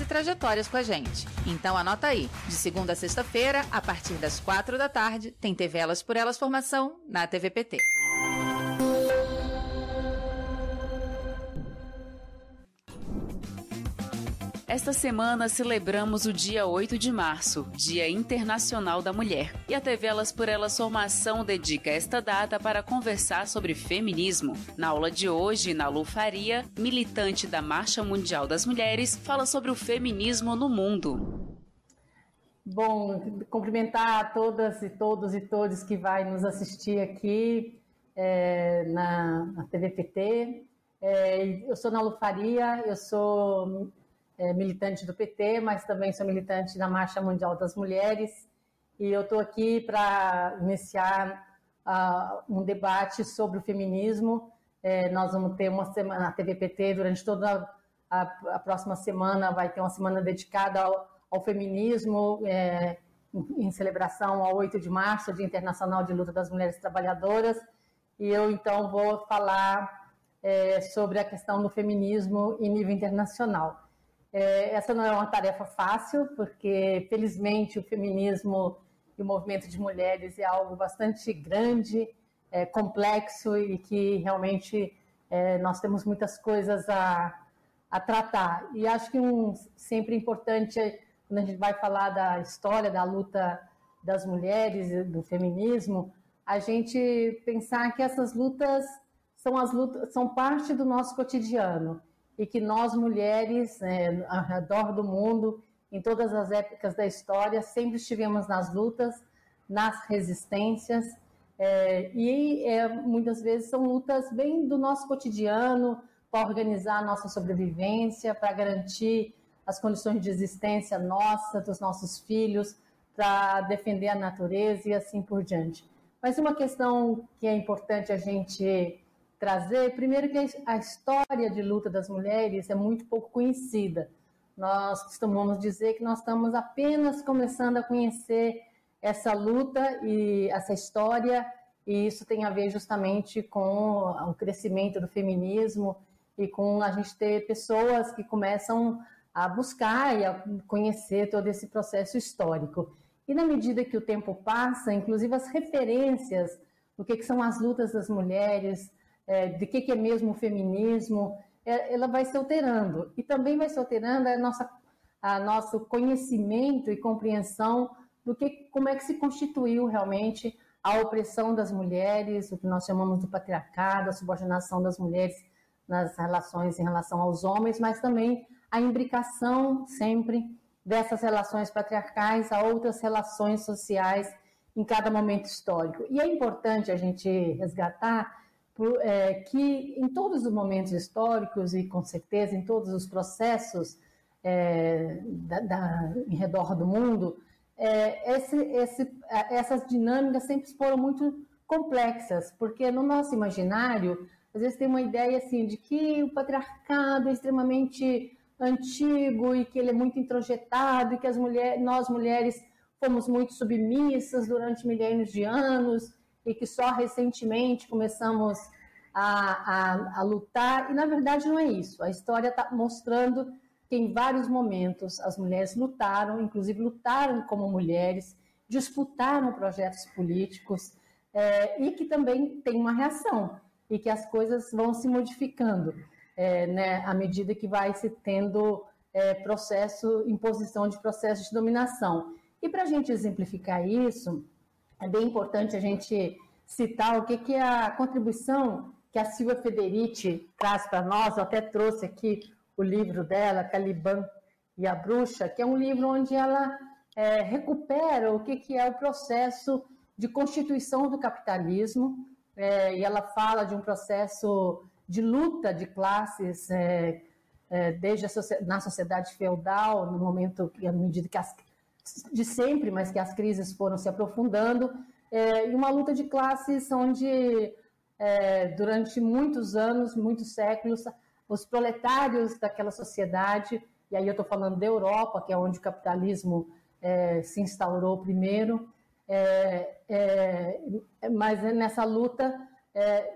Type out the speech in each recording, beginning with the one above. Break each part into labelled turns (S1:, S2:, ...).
S1: e trajetórias com a gente. Então anota aí, de segunda a sexta-feira, a partir das quatro da tarde, tem TV Elas por Elas Formação na TVPT. Esta semana celebramos o dia 8 de março, Dia Internacional da Mulher. E a TV Elas por Elas Formação dedica esta data para conversar sobre feminismo. Na aula de hoje, Nalu Faria, militante da Marcha Mundial das Mulheres, fala sobre o feminismo no mundo.
S2: Bom, cumprimentar a todas e todos e todos que vai nos assistir aqui é, na, na TVPT. É, eu sou Nalu Faria, eu sou é, militante do PT, mas também sou militante da Marcha Mundial das Mulheres. E eu estou aqui para iniciar uh, um debate sobre o feminismo. É, nós vamos ter uma semana na TVPT durante toda a, a, próxima semana, vai ter uma semana dedicada ao, ao feminismo, é, em, em celebração ao 8 de março, Dia Internacional de Luta das Mulheres Trabalhadoras. E eu, então, vou falar é, sobre a questão do feminismo em nível internacional. É, essa não é uma tarefa fácil, porque, felizmente, o feminismo e o movimento de mulheres é algo bastante grande, é, complexo e que realmente é, nós temos muitas coisas a, a tratar. E acho que um sempre importante, quando a gente vai falar da história da luta das mulheres, do feminismo, a gente pensar que essas lutas são as lutas, são parte do nosso cotidiano e que nós mulheres é, ao redor do mundo, em todas as épocas da história, sempre estivemos nas lutas, nas resistências, é, e é, muitas vezes são lutas bem do nosso cotidiano, para organizar a nossa sobrevivência, para garantir as condições de existência nossa, dos nossos filhos, para defender a natureza e assim por diante. Mas uma questão que é importante a gente trazer, primeiro que a história de luta das mulheres é muito pouco conhecida. Nós costumamos dizer que nós estamos apenas começando a conhecer essa luta e essa história, e isso tem a ver justamente com o crescimento do feminismo e com a gente ter pessoas que começam a buscar e a conhecer todo esse processo histórico. E na medida que o tempo passa, inclusive as referências do que, que são as lutas das mulheres, é, de que, que é mesmo o feminismo, é, ela vai se alterando. E também vai se alterando a nossa, a nosso conhecimento e compreensão do que, como é que se constituiu realmente a opressão das mulheres, o que nós chamamos de patriarcado, a subordinação das mulheres nas relações em relação aos homens, mas também a imbricação sempre dessas relações patriarcais a outras relações sociais em cada momento histórico. E é importante a gente resgatar é, que em todos os momentos históricos e com certeza em todos os processos é, da, da, em redor do mundo, é, esse, esse, essas dinâmicas sempre foram muito complexas, porque no nosso imaginário, às vezes tem uma ideia assim de que o patriarcado é extremamente antigo e que ele é muito introjetado e que as mulheres, nós mulheres fomos muito submissas durante milênios de anos e que só recentemente começamos a, a, a lutar, e na verdade não é isso. A história está mostrando que em vários momentos as mulheres lutaram, inclusive lutaram como mulheres, disputaram projetos políticos é, e que também tem uma reação e que as coisas vão se modificando é, né, à medida que vai se tendo é, processo, imposição de processos de dominação. E para a gente exemplificar isso, é bem importante a gente citar o que, que é a contribuição que a Silvia Federici traz para nós. Eu até trouxe aqui o livro dela, Caliban e a Bruxa, que é um livro onde ela é, recupera o que, que é o processo de constituição do capitalismo, é, e ela fala de um processo de luta de classes é, é, desde a, na sociedade feudal, no momento à medida que as, de sempre, mas que as crises foram se aprofundando, é, e uma luta de classes onde, é, durante muitos anos, muitos séculos, os proletários daquela sociedade, e aí eu estou falando da Europa, que é onde o capitalismo é, se instaurou primeiro, é, é, mas nessa luta é,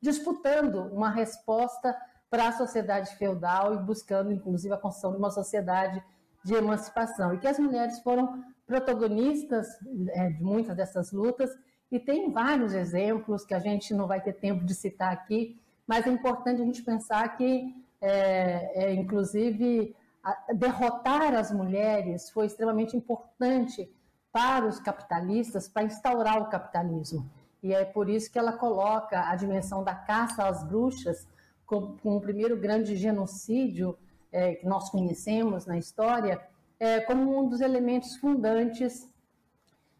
S2: disputando uma resposta para a sociedade feudal e buscando, inclusive, a construção de uma sociedade de emancipação. E que as mulheres foram protagonistas é, de muitas dessas lutas, e tem vários exemplos que a gente não vai ter tempo de citar aqui, mas é importante a gente pensar que, é, é, inclusive, a, derrotar as mulheres foi extremamente importante para os capitalistas, para instaurar o capitalismo. E é por isso que ela coloca a dimensão da caça às bruxas como o primeiro grande genocídio é, que nós conhecemos na história, é, como um dos elementos fundantes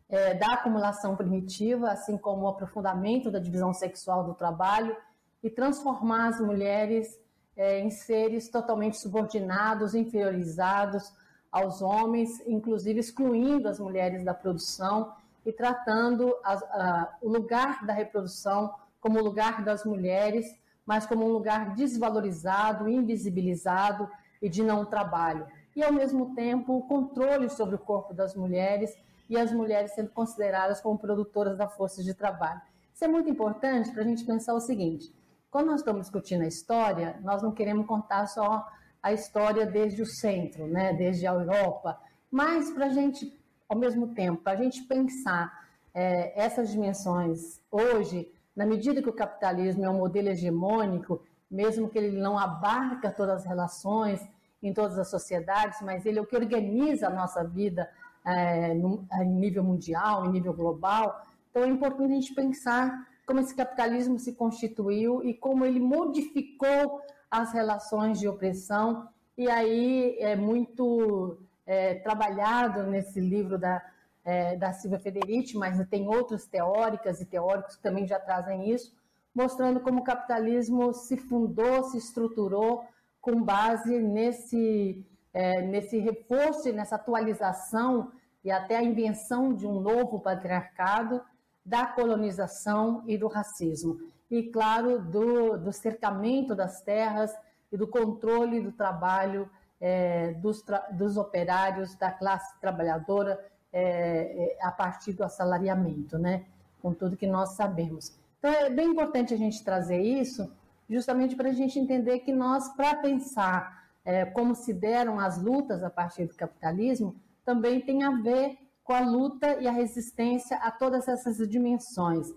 S2: é, da acumulação primitiva, assim como o aprofundamento da divisão sexual do trabalho e transformar as mulheres é, em seres totalmente subordinados, inferiorizados aos homens, inclusive excluindo as mulheres da produção e tratando a, a, o lugar da reprodução como o lugar das mulheres, mas como um lugar desvalorizado, invisibilizado e de não trabalho. E, ao mesmo tempo, o controle sobre o corpo das mulheres e as mulheres sendo consideradas como produtoras da força de trabalho. Isso é muito importante para a gente pensar o seguinte: quando nós estamos discutindo a história, nós não queremos contar só a história desde o centro, né, desde a Europa, mas para a gente, ao mesmo tempo, para a gente pensar é, essas dimensões hoje, na medida que o capitalismo é um modelo hegemônico, mesmo que ele não abarca todas as relações em todas as sociedades, mas ele é o que organiza a nossa vida é, no, em nível mundial, em nível global. Então é importante a gente pensar como esse capitalismo se constituiu e como ele modificou as relações de opressão. E aí é muito é, trabalhado nesse livro da, é, da Silvia Federici, mas tem outras teóricas e teóricos que também já trazem isso, mostrando como o capitalismo se fundou, se estruturou com base nesse, é, nesse reforço nessa atualização e até a invenção de um novo patriarcado da colonização e do racismo. E, claro, do, do cercamento das terras e do controle do trabalho é, dos, tra dos, operários da classe trabalhadora é, é, a partir do assalariamento, né? com tudo que nós sabemos. Então, é bem importante a gente trazer isso, justamente para a gente entender que nós, para pensar é, como se deram as lutas a partir do capitalismo, também tem a ver com a luta e a resistência a todas essas dimensões.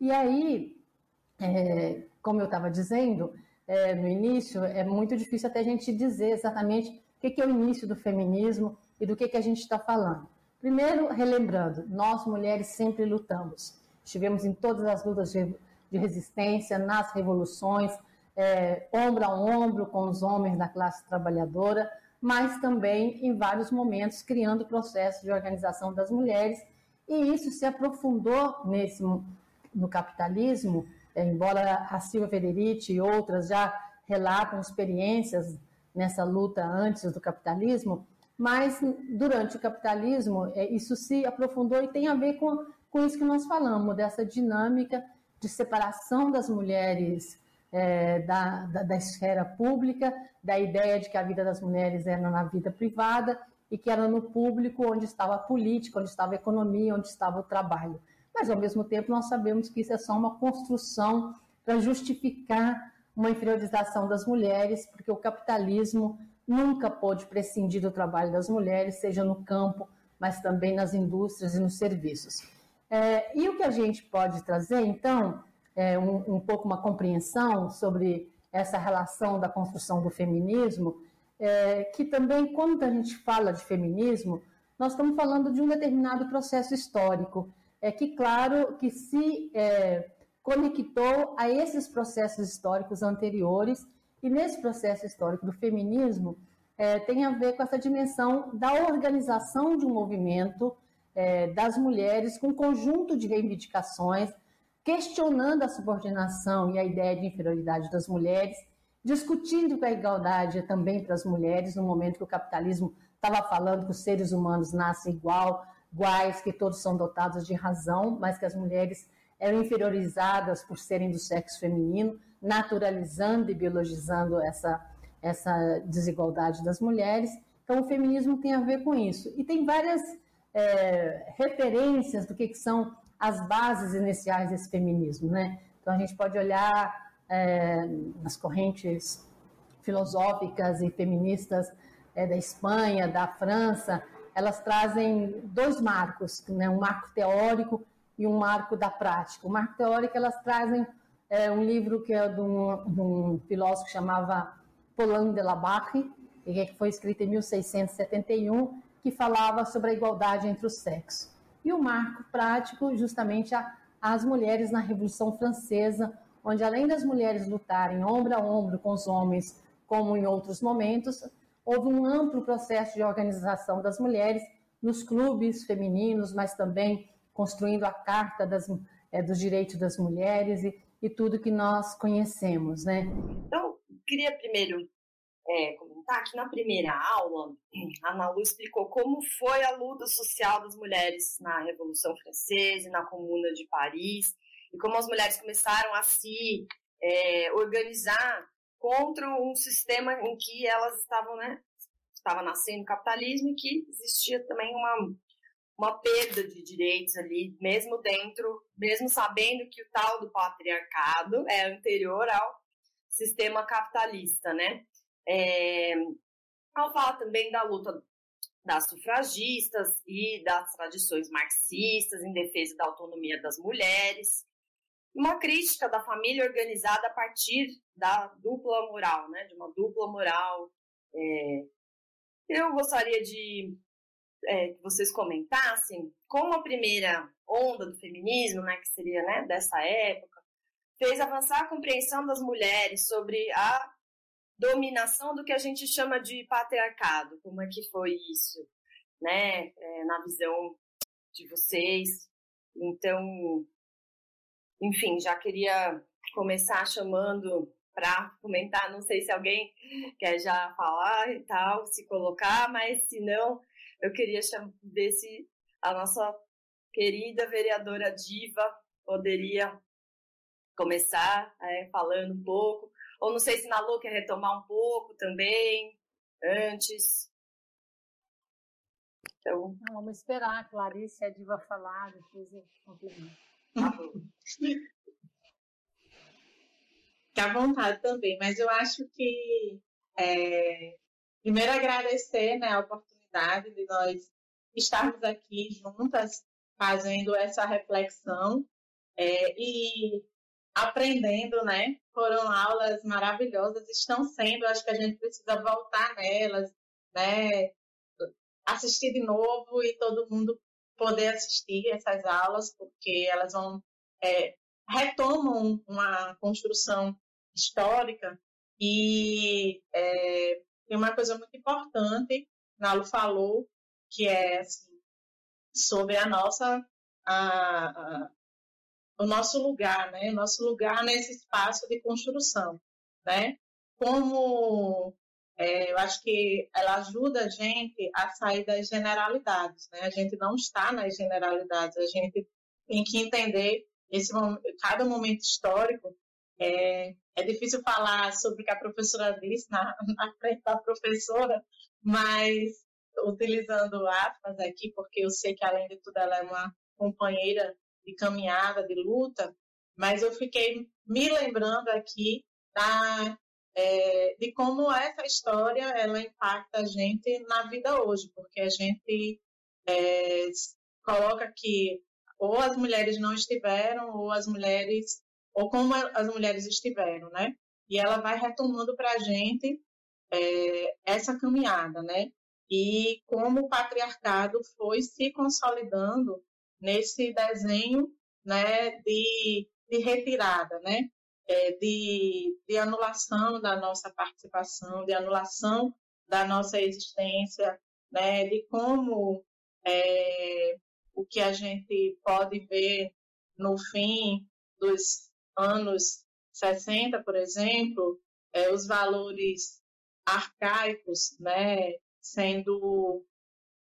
S2: E aí, é, como eu estava dizendo é, no início, é muito difícil até a gente dizer exatamente o que, que é o início do feminismo e do que, que a gente está falando. Primeiro, relembrando, nós mulheres sempre lutamos. Estivemos em todas as lutas de, resistência, nas revoluções, é, ombro a ombro com os homens da classe trabalhadora, mas também em vários momentos criando processos de organização das mulheres, e isso se aprofundou nesse no capitalismo, é, embora a Silvia Federici e outras já relatam experiências nessa luta antes do capitalismo, mas durante o capitalismo é, isso se aprofundou e tem a ver com, com isso que nós falamos, dessa dinâmica de separação das mulheres é, da, da, da, esfera pública, da ideia de que a vida das mulheres era na vida privada e que era no público onde estava a política, onde estava a economia, onde estava o trabalho. Mas, ao mesmo tempo, nós sabemos que isso é só uma construção para justificar uma inferiorização das mulheres, porque o capitalismo nunca pôde prescindir do trabalho das mulheres, seja no campo, mas também nas indústrias e nos serviços. É, e o que a gente pode trazer, então, é, um, um, pouco uma compreensão sobre essa relação da construção do feminismo, é, que também, quando a gente fala de feminismo, nós estamos falando de um determinado processo histórico, é que, claro, que se é, conectou a esses processos históricos anteriores, e nesse processo histórico do feminismo, é, tem a ver com essa dimensão da organização de um movimento é, das mulheres com um conjunto de reivindicações questionando a subordinação e a ideia de inferioridade das mulheres, discutindo que a igualdade é também para as mulheres, no momento que o capitalismo estava falando que os seres humanos nascem igual, iguais, que todos são dotados de razão, mas que as mulheres eram inferiorizadas por serem do sexo feminino, naturalizando e biologizando essa, essa desigualdade das mulheres. Então, o feminismo tem a ver com isso. E tem várias é, referências do que, que são as bases iniciais desse feminismo, né? Então a gente pode olhar é, nas correntes filosóficas e feministas é, da Espanha, da França, elas trazem dois marcos, né? um marco teórico e um marco da prática. O marco teórico elas trazem é, um livro que é de um, de um filósofo que chamava Paulin de la Barre, que foi escrito em 1671, que falava sobre a igualdade entre os sexos. E o marco prático, justamente a, as mulheres na Revolução Francesa, onde além das mulheres lutarem ombro a ombro com os homens, como em outros momentos, houve um amplo processo de organização das mulheres nos clubes femininos, mas também construindo a Carta das, é, dos Direitos das Mulheres e, e tudo que nós conhecemos, né?
S3: Então, queria primeiro é, comentar que na primeira aula, a Ana Lu explicou como foi a luta social das mulheres na Revolução Francesa e na Comuna de Paris, e como as mulheres começaram a se é, organizar contra um sistema em que elas estavam, né, estava nascendo o capitalismo e que existia também uma, uma perda de direitos ali, mesmo dentro, mesmo sabendo que o tal do patriarcado é anterior ao sistema capitalista, né? É, ela fala também da luta das sufragistas e das tradições marxistas em defesa da autonomia das mulheres. Uma crítica da família organizada a partir da dupla moral, né? de uma dupla moral. É, eu gostaria de é, que vocês comentassem como a primeira onda do feminismo, né, que seria né, dessa época, fez avançar a compreensão das mulheres sobre a dominação do que a gente chama de patriarcado. Como é que foi isso, né? É, na visão de vocês. Então, enfim, já queria começar chamando para comentar. Não sei se alguém quer já falar e tal, se colocar, mas se não, eu queria ver se a nossa querida vereadora Diva poderia começar é, falando um pouco ou não sei se na Lu quer retomar um pouco também, antes.
S2: Então... Não, vamos esperar a Clarice e a Diva falar, depois eu complemento. Tá
S4: Fique à vontade também, mas eu acho que é, primeiro agradecer né, a oportunidade de nós estarmos aqui juntas fazendo essa reflexão é, e aprendendo, né? Foram aulas maravilhosas, estão sendo, acho que a gente precisa voltar nelas, né? Assistir de novo e todo mundo poder assistir essas aulas, porque elas vão é, retomam uma construção histórica e é, tem uma coisa muito importante, Nalo falou, que é assim, sobre a nossa a, a, o nosso lugar, né? O nosso lugar nesse espaço de construção, né? Como é, eu acho que ela ajuda a gente a sair das generalidades, né? A gente não está nas generalidades, a gente tem que entender esse cada momento histórico. É, é difícil falar sobre o que a professora disse na, na frente da professora, mas utilizando aspas aqui, porque eu sei que além de tudo ela é uma companheira de caminhada, de luta, mas eu fiquei me lembrando aqui da, é, de como essa história ela impacta a gente na vida hoje, porque a gente é, coloca que ou as mulheres não estiveram, ou as mulheres, ou como as mulheres estiveram, né? E ela vai retomando para a gente é, essa caminhada, né? E como o patriarcado foi se consolidando nesse desenho né, de, de retirada, né, é, de, de anulação da nossa participação, de anulação da nossa existência, né, de como é, o que a gente pode ver no fim dos anos 60, por exemplo, é, os valores arcaicos, né, sendo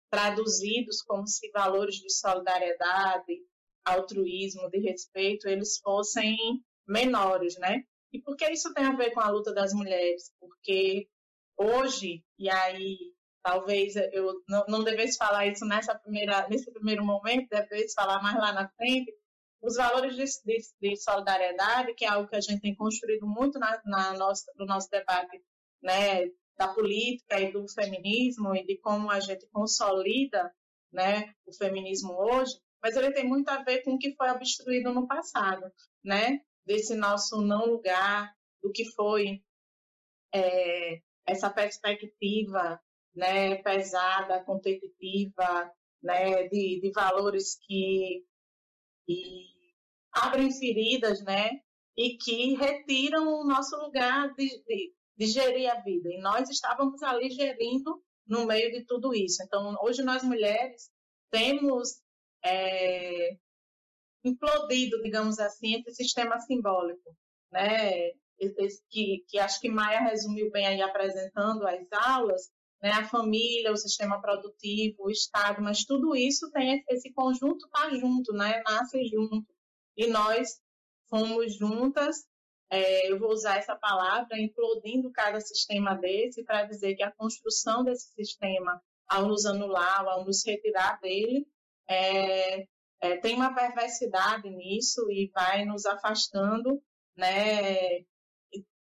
S4: traduzidos como se valores de solidariedade, altruísmo, de respeito, eles fossem menores, né? E por que isso tem a ver com a luta das mulheres? Porque hoje, e aí talvez eu não, não devesse falar isso nessa primeira, nesse primeiro momento, devesse falar mais lá na frente, os valores de, de, de, solidariedade, que é algo que a gente tem construído muito na, na nossa, no nosso debate né, da política e do feminismo e de como a gente consolida né, o feminismo hoje, mas ele tem muito a ver com o que foi obstruído no passado, né? Desse nosso não lugar, do que foi é, essa perspectiva né, pesada, competitiva, né, de, de valores que, que abrem feridas, né, e que retiram o nosso lugar de, de, de gerir a vida. E nós estávamos ali gerindo no meio de tudo isso. Então, hoje nós mulheres temos é, implodido, digamos assim, esse sistema simbólico, né? Que, que acho que Maia resumiu bem aí apresentando as aulas, né? A família, o sistema produtivo, o Estado, mas tudo isso tem esse conjunto tá junto, né? Nasce junto. E nós fomos juntas é, eu vou usar essa palavra, implodindo cada sistema desse para dizer que a construção desse sistema, ao nos anular, ao nos retirar dele, é, é, tem uma perversidade nisso e vai nos afastando né,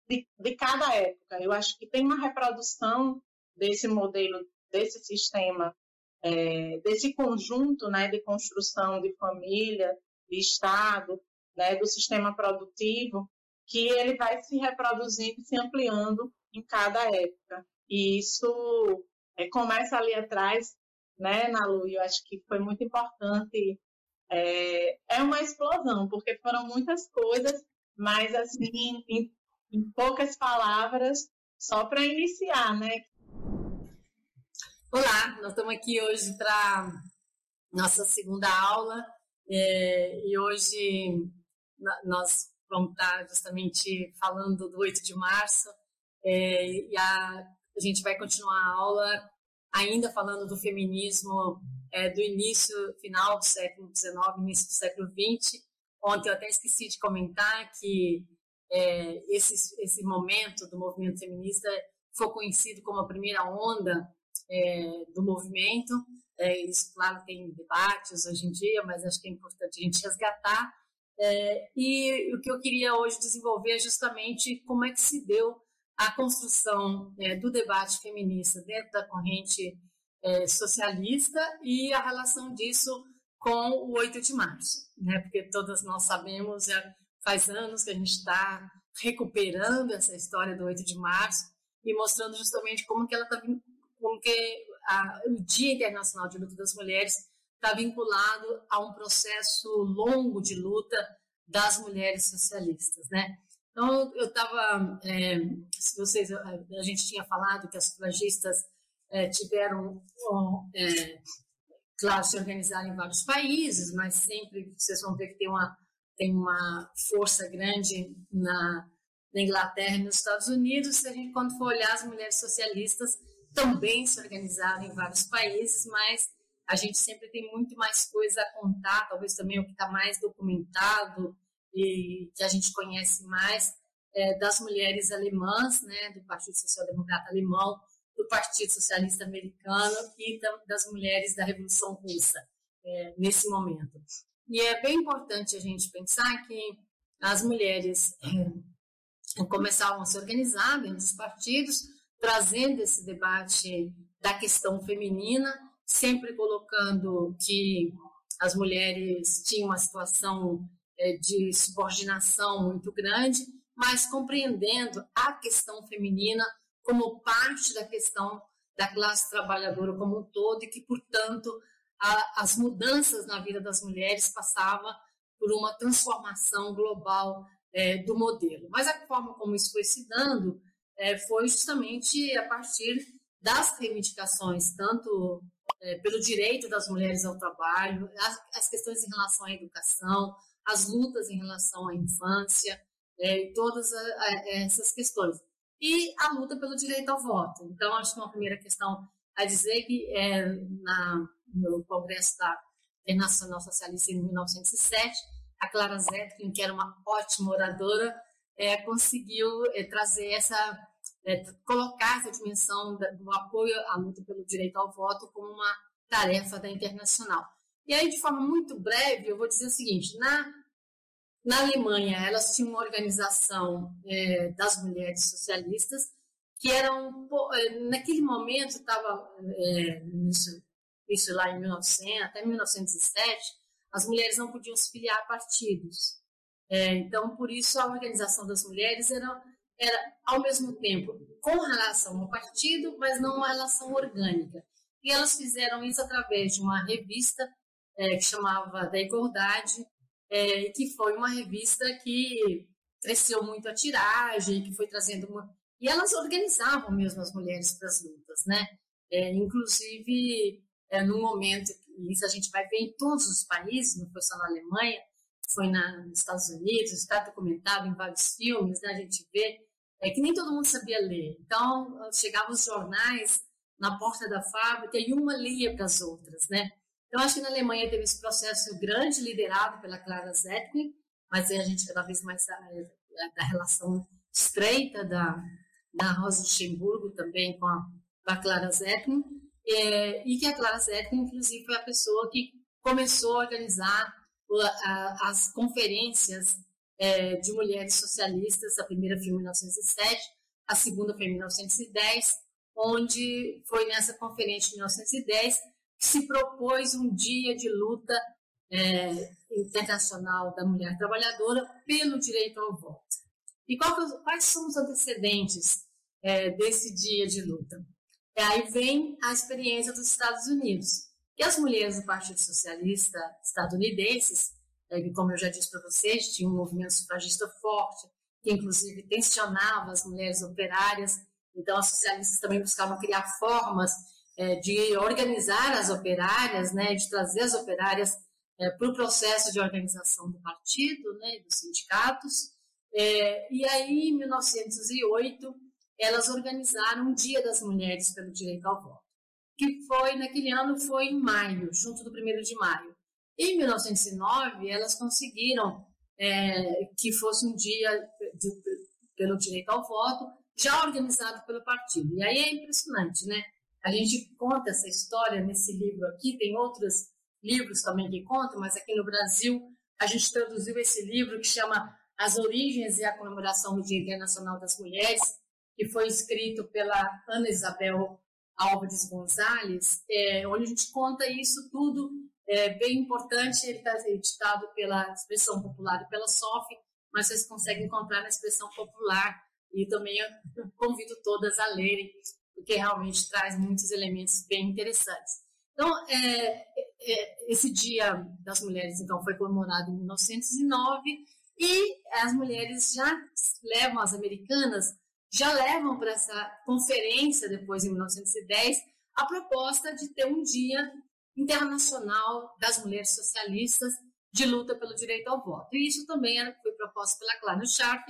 S4: de, de cada época. Eu acho que tem uma reprodução desse modelo, desse sistema, é, desse conjunto né, de construção de família, de Estado, né, do sistema produtivo, que ele vai se reproduzindo e se ampliando em cada época. E isso é, começa ali atrás, né, Nalu? Eu acho que foi muito importante. É, é uma explosão, porque foram muitas coisas, mas assim, em, em poucas palavras, só para iniciar, né?
S2: Olá, nós estamos aqui hoje para nossa segunda aula é, e hoje nós vamos estar justamente falando do 8 de março, é, e a, a, gente vai continuar a aula ainda falando do feminismo é, do início, final do século XIX, início do século XX. Ontem eu até esqueci de comentar que é, esse, esse momento do movimento feminista foi conhecido como a primeira onda é, do movimento. É, isso, claro, tem debates hoje em dia, mas acho que é importante a gente resgatar é, e o que eu queria hoje desenvolver é justamente como é que se deu a construção é, do debate feminista dentro da corrente é, socialista e a relação disso com o 8 de março, né? porque todas nós sabemos, já faz anos que a gente está recuperando essa história do 8 de março e mostrando justamente como que ela está como que a, o Dia Internacional de Luta das Mulheres está vinculado a um processo longo de luta das mulheres socialistas, né? Então, eu estava, é, se vocês, a gente tinha falado que as sufragistas é, tiveram, é, claro, se organizaram em vários países, mas sempre vocês vão ver que tem uma, tem uma força grande na, na Inglaterra e nos Estados Unidos. Se a gente, quando for olhar, as mulheres socialistas também se organizaram em vários países, mas a gente sempre tem muito mais coisa a contar, talvez também o que está mais documentado e que a gente conhece mais é, das mulheres alemãs, né, do Partido Social Democrata Alemão, do Partido Socialista Americano e das mulheres da Revolução Russa é, nesse momento. E é bem importante a gente pensar que as mulheres é, começavam a se organizar dentro dos partidos, trazendo esse debate da questão feminina sempre colocando que as mulheres tinham uma situação é, de subordinação muito grande, mas compreendendo a questão feminina como parte da questão da classe trabalhadora como um todo e que, portanto, a, as mudanças na vida das mulheres passavam por uma transformação global é, do modelo. Mas a forma como isso foi se dando é, foi justamente a partir das reivindicações, tanto é, pelo direito das mulheres ao trabalho, as, as, questões em relação à educação, as lutas em relação à infância é, todas a, a, essas questões. E a luta pelo direito ao voto. Então, acho que uma primeira questão a dizer que é, na, no Congresso da Internacional Socialista em 1907, a Clara Zetkin, que era uma ótima oradora, é, conseguiu é, trazer essa, é, colocar essa dimensão do apoio à luta pelo direito ao voto como uma tarefa da Internacional. E aí, de forma muito breve, eu vou dizer o seguinte: na, na Alemanha, elas tinham uma organização é, das mulheres socialistas que eram, é, naquele momento, estava, é, isso, isso lá em 1900, até 1907, as mulheres não podiam se filiar a partidos. É, então, por isso, a organização das mulheres era, era, ao mesmo tempo, com relação ao partido, mas não uma relação orgânica. E elas fizeram isso através de uma revista é, que chamava Da Igualdade, é, que foi uma revista que cresceu muito a tiragem, que foi trazendo uma... E elas organizavam mesmo as mulheres para as lutas, né? É, inclusive, é, no momento, isso a gente vai ver em todos os países, não foi só na Alemanha, foi na, nos Estados Unidos, está documentado em vários filmes, né? a gente vê é, que nem todo mundo sabia ler. Então, chegavam os jornais na porta da fábrica e uma lia para as outras, né? Então, acho que na Alemanha teve esse processo grande liderado pela Clara Zetkin, mas a gente cada vez mais da, da relação estreita da, da Rosa Luxemburgo também com a, com a Clara Zetkin, é, e que a Clara Zetkin, inclusive, foi a pessoa que começou a organizar as conferências é, de mulheres socialistas, a primeira foi em 1907, a segunda foi em 1910, onde foi nessa conferência de 1910 se propôs um dia de luta é, internacional da mulher trabalhadora pelo direito ao voto. E quais são os antecedentes é, desse dia de luta? E aí vem a experiência dos Estados Unidos, que as mulheres do Partido Socialista estadunidenses, é, que, como eu já disse para vocês, tinha um movimento sufragista forte, que inclusive tensionava as mulheres operárias, então as socialistas também buscavam criar formas é, de organizar as operárias, né, de trazer as operárias é, para o processo de organização do partido, né, dos sindicatos. É, e aí, em 1908, elas organizaram o Dia das Mulheres pelo Direito ao Voto, que foi, naquele ano, foi em maio, junto do 1 de maio. Em 1909, elas conseguiram é, que fosse um dia de, pelo direito ao voto, já organizado pelo partido. E aí é impressionante, né? A gente conta essa história nesse livro aqui, tem outros livros também que contam, mas aqui no Brasil a gente traduziu esse livro que chama As Origens e a Comemoração do Dia Internacional das Mulheres, que foi escrito pela Ana Isabel Álvares Gonzalez, é, onde a gente conta isso tudo, é bem importante, ele está editado pela Expressão Popular e pela SOF, mas vocês conseguem encontrar na Expressão Popular, e também eu convido todas a lerem, porque realmente traz muitos elementos bem interessantes. Então, é, é, esse Dia das Mulheres, então, foi comemorado em 1909 e as mulheres já levam, as americanas, já levam para essa conferência, depois em 1910, a proposta de ter um Dia Internacional das Mulheres Socialistas de luta pelo direito ao voto. E isso também foi proposto pela Clara Sharp.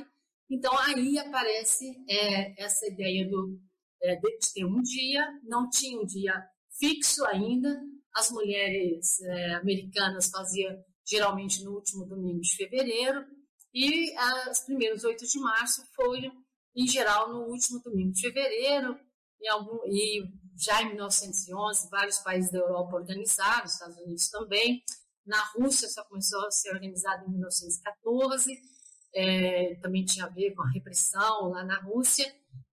S2: Então, aí aparece é, essa ideia do é, de ter um dia, não tinha um dia fixo ainda. As mulheres é, americanas faziam geralmente no último domingo de fevereiro e os primeiros 8 de março foram, em geral, no último domingo de fevereiro. E, algum, e já em 1911, vários países da Europa organizaram, Estados Unidos também. Na Rússia só começou a ser organizado em 1914, é, também tinha a ver com a repressão lá na Rússia.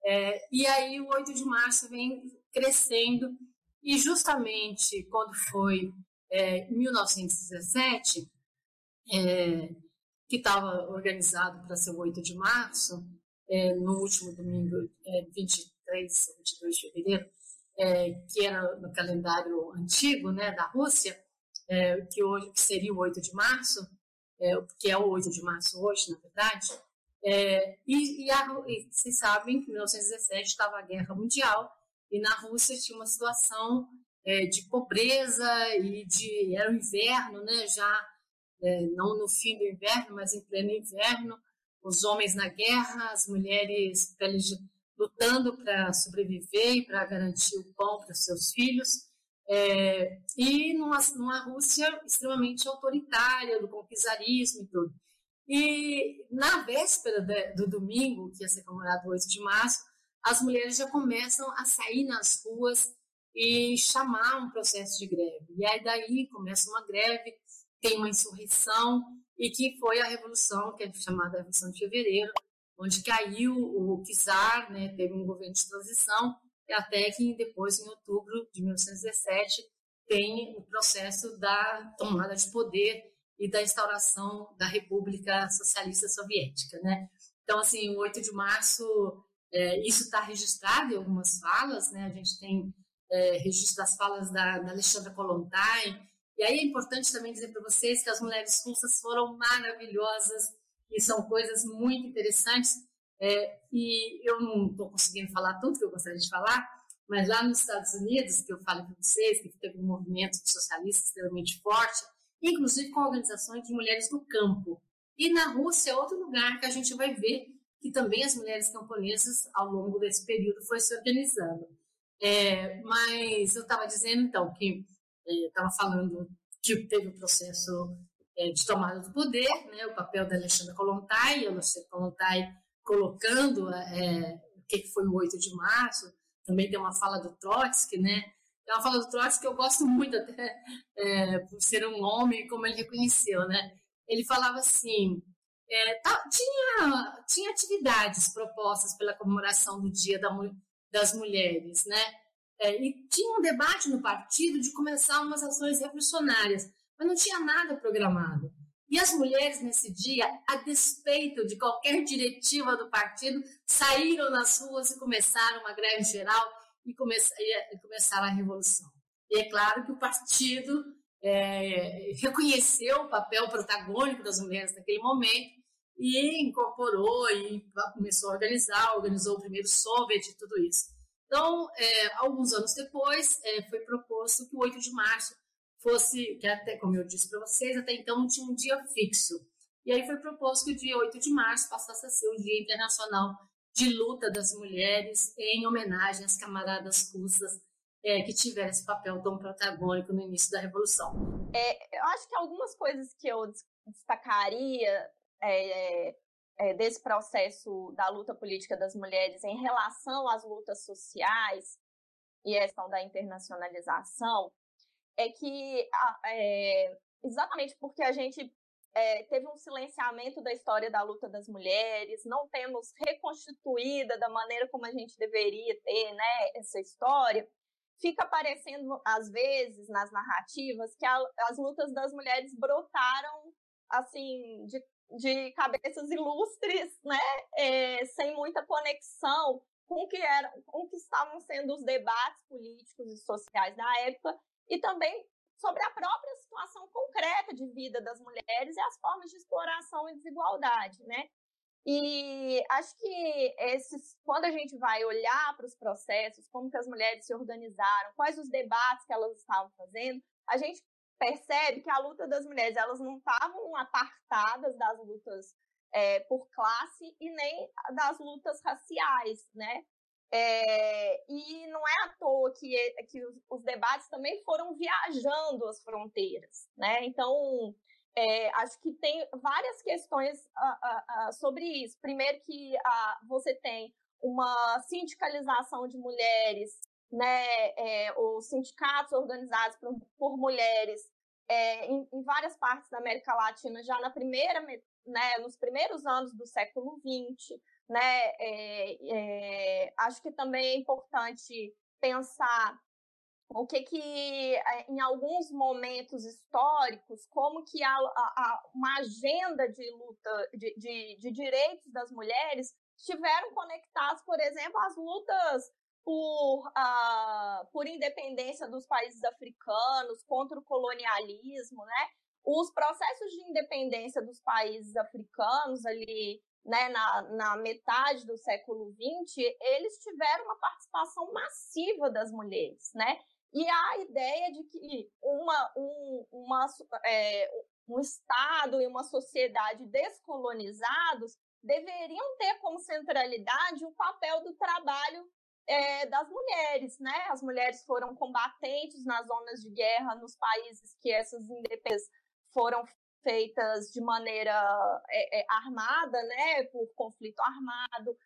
S2: É, e aí o 8 de março vem crescendo, e justamente quando foi é, 1917, é, que estava organizado para ser o 8 de março, é, no último domingo, é, 23 ou 22 de fevereiro, é, que era no calendário antigo né, da Rússia, é, que hoje que seria o 8 de março, é, que é o 8 de março hoje, na verdade, é, e, e, a, e, vocês sabem que em 1917 estava a Guerra Mundial e na Rússia tinha uma situação de pobreza e de era o inverno, né? Já não no fim do inverno, mas em pleno inverno, os homens na guerra, as mulheres lutando para sobreviver e para garantir o pão para seus filhos, é, e numa, numa Rússia extremamente autoritária, do conquistarismo e tudo. E na véspera de, do domingo, que ia ser comemorado 8 de março, as mulheres já começam a sair nas ruas e chamar um processo de greve. E aí daí começa uma greve, tem uma insurreição, e que foi a revolução, que é chamada Revolução de Fevereiro, onde caiu o czar, né, teve um governo de transição, e até que depois, em outubro de 1917, tem o processo da tomada de poder e da instauração da República Socialista Soviética, né? Então, assim, o 8 de março, é, isso está registrado em algumas falas, né? A gente tem é, registro das falas da, da Alexandra Kolontai, e aí é importante também dizer para vocês que as mulheres russas foram maravilhosas e são coisas muito interessantes. É, e eu não estou conseguindo falar tudo que eu gostaria de falar, mas lá nos Estados Unidos, que eu falo para vocês, que teve um movimento socialista extremamente forte, inclusive com organizações de mulheres no campo. E na Rússia é outro lugar que a gente vai ver que também as mulheres camponesas, ao longo desse período, foi se organizando. É, mas eu estava dizendo, então, que estava é, falando que teve o processo é, de tomada do poder, né, o papel da Alexandra Kolontai, a Alexandra Kolontai colocando é, o que foi o 8 de março, também tem uma fala do Trotsky, né, tem uma fala do Trotsky que eu gosto muito, até é, por ser um homem, como ele reconheceu, né, ele falava assim, é, tinha, tinha atividades propostas pela comemoração do Dia da, das Mulheres, né, é, e tinha um debate no partido de começar umas ações revolucionárias, mas não tinha nada programado. E as mulheres, nesse dia, a despeito de qualquer diretiva do partido, saíram nas ruas e começaram uma greve geral e, e começaram a revolução. E é claro que o partido é, reconheceu o papel protagônico das mulheres naquele momento e incorporou e começou a organizar, organizou o primeiro Soviet e tudo isso. Então, é, alguns anos depois, é, foi proposto que o 8 de março fosse, que até, como eu disse para vocês, até então não tinha um dia fixo. E aí foi proposto que o dia 8 de março passasse a ser o Dia Internacional de Luta das Mulheres, em homenagem às camaradas russas é, que tiveram esse papel tão protagônico no início da Revolução.
S5: É, eu acho que algumas coisas que eu destacaria é, é, desse processo da luta política das mulheres em relação às lutas sociais e a questão da internacionalização é que é, exatamente porque a gente é, teve um silenciamento da história da luta das mulheres, não temos reconstituída da maneira como a gente deveria ter né, essa história, fica aparecendo às vezes nas narrativas que a, as lutas das mulheres brotaram assim de de cabeças ilustres, né, é, sem muita conexão com o que eram, com o que estavam sendo os debates políticos e sociais da época e também sobre a própria situação concreta de vida das mulheres e as formas de exploração e desigualdade, né? E acho que esses, quando a gente vai olhar para os processos, como que as mulheres se organizaram, quais os debates que elas estavam fazendo, a gente percebe que a luta das mulheres elas não estavam apartadas das lutas é, por classe e nem das lutas raciais, né? É, e não é à toa que, que os, os, debates também foram viajando as fronteiras, né? Então, é, acho que tem várias questões sobre isso. Primeiro que você tem uma sindicalização de mulheres né, é, os sindicatos organizados por, por mulheres é, em, em, várias partes da América Latina já na primeira, né, nos primeiros anos do século XX, né, é, acho que também é importante pensar o que que em alguns momentos históricos como que a, a, uma agenda de luta de, de, de direitos das mulheres estiveram conectados, por exemplo, às lutas por, uh, por independência dos países africanos, contra o colonialismo, né? Os processos de independência dos países africanos ali, né, na, na metade do século XX, eles tiveram uma participação massiva das mulheres, né? E a ideia de que uma, um, uma, é, um Estado e uma sociedade descolonizados deveriam ter como centralidade o papel do trabalho é, das mulheres, né? As mulheres foram combatentes nas zonas de guerra nos países que essas independências foram feitas de maneira é, é, armada, né? Por conflito armado.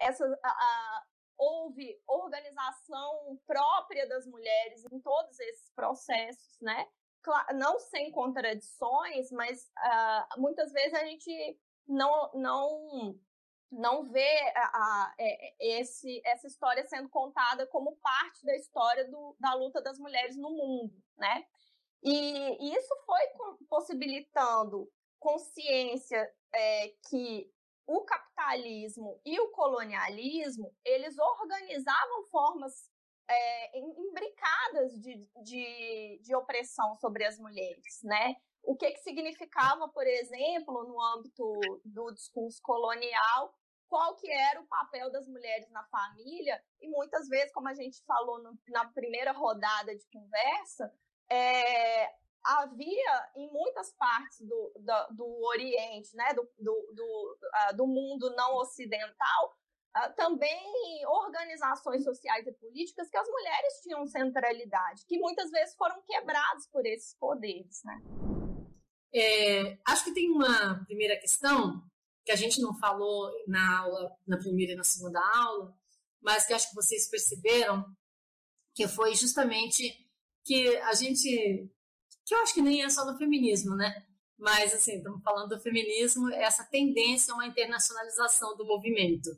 S5: essa, a, a, houve organização própria das mulheres em todos esses processos, né? Não sem contradições, mas uh, muitas vezes a gente não, não não vê a, a, é, esse, essa história sendo contada como parte da história do, da luta das mulheres no mundo, né? E, isso foi possibilitando consciência é, que o capitalismo e o colonialismo eles organizavam formas é, imbricadas de, de, de opressão sobre as mulheres, né? O que, que significava, por exemplo, no âmbito do discurso colonial, qual que era o papel das mulheres na família, e muitas vezes, como a gente falou no, na primeira rodada de conversa, é, havia em muitas partes do, do, do Oriente, né, do, do, do, uh, do mundo não ocidental, uh, também organizações sociais e políticas que as mulheres tinham centralidade, que muitas vezes foram quebrados por esses poderes. Né?
S2: É, acho que tem uma primeira questão que a gente não falou na aula, na primeira e na segunda aula, mas que acho que vocês perceberam, que foi justamente que a gente, que eu acho que nem é só do feminismo, né? Mas, assim, estamos falando do feminismo, essa tendência a uma internacionalização do movimento.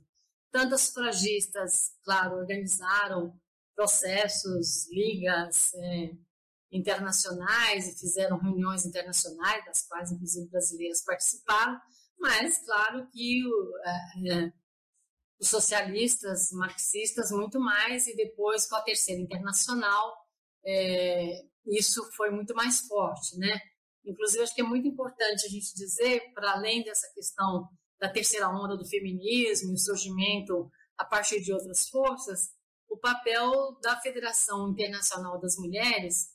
S2: Tantas sufragistas, claro, organizaram processos, ligas é, internacionais e fizeram reuniões internacionais, das quais, inclusive, brasileiras participaram, mas claro que o, é, é, os socialistas, marxistas, muito mais, e depois com a Terceira Internacional, é, isso foi muito mais forte, né? Inclusive, acho que é muito importante a gente dizer, para além dessa questão da terceira onda do feminismo e o surgimento a partir de outras forças, o papel da Federação Internacional das Mulheres,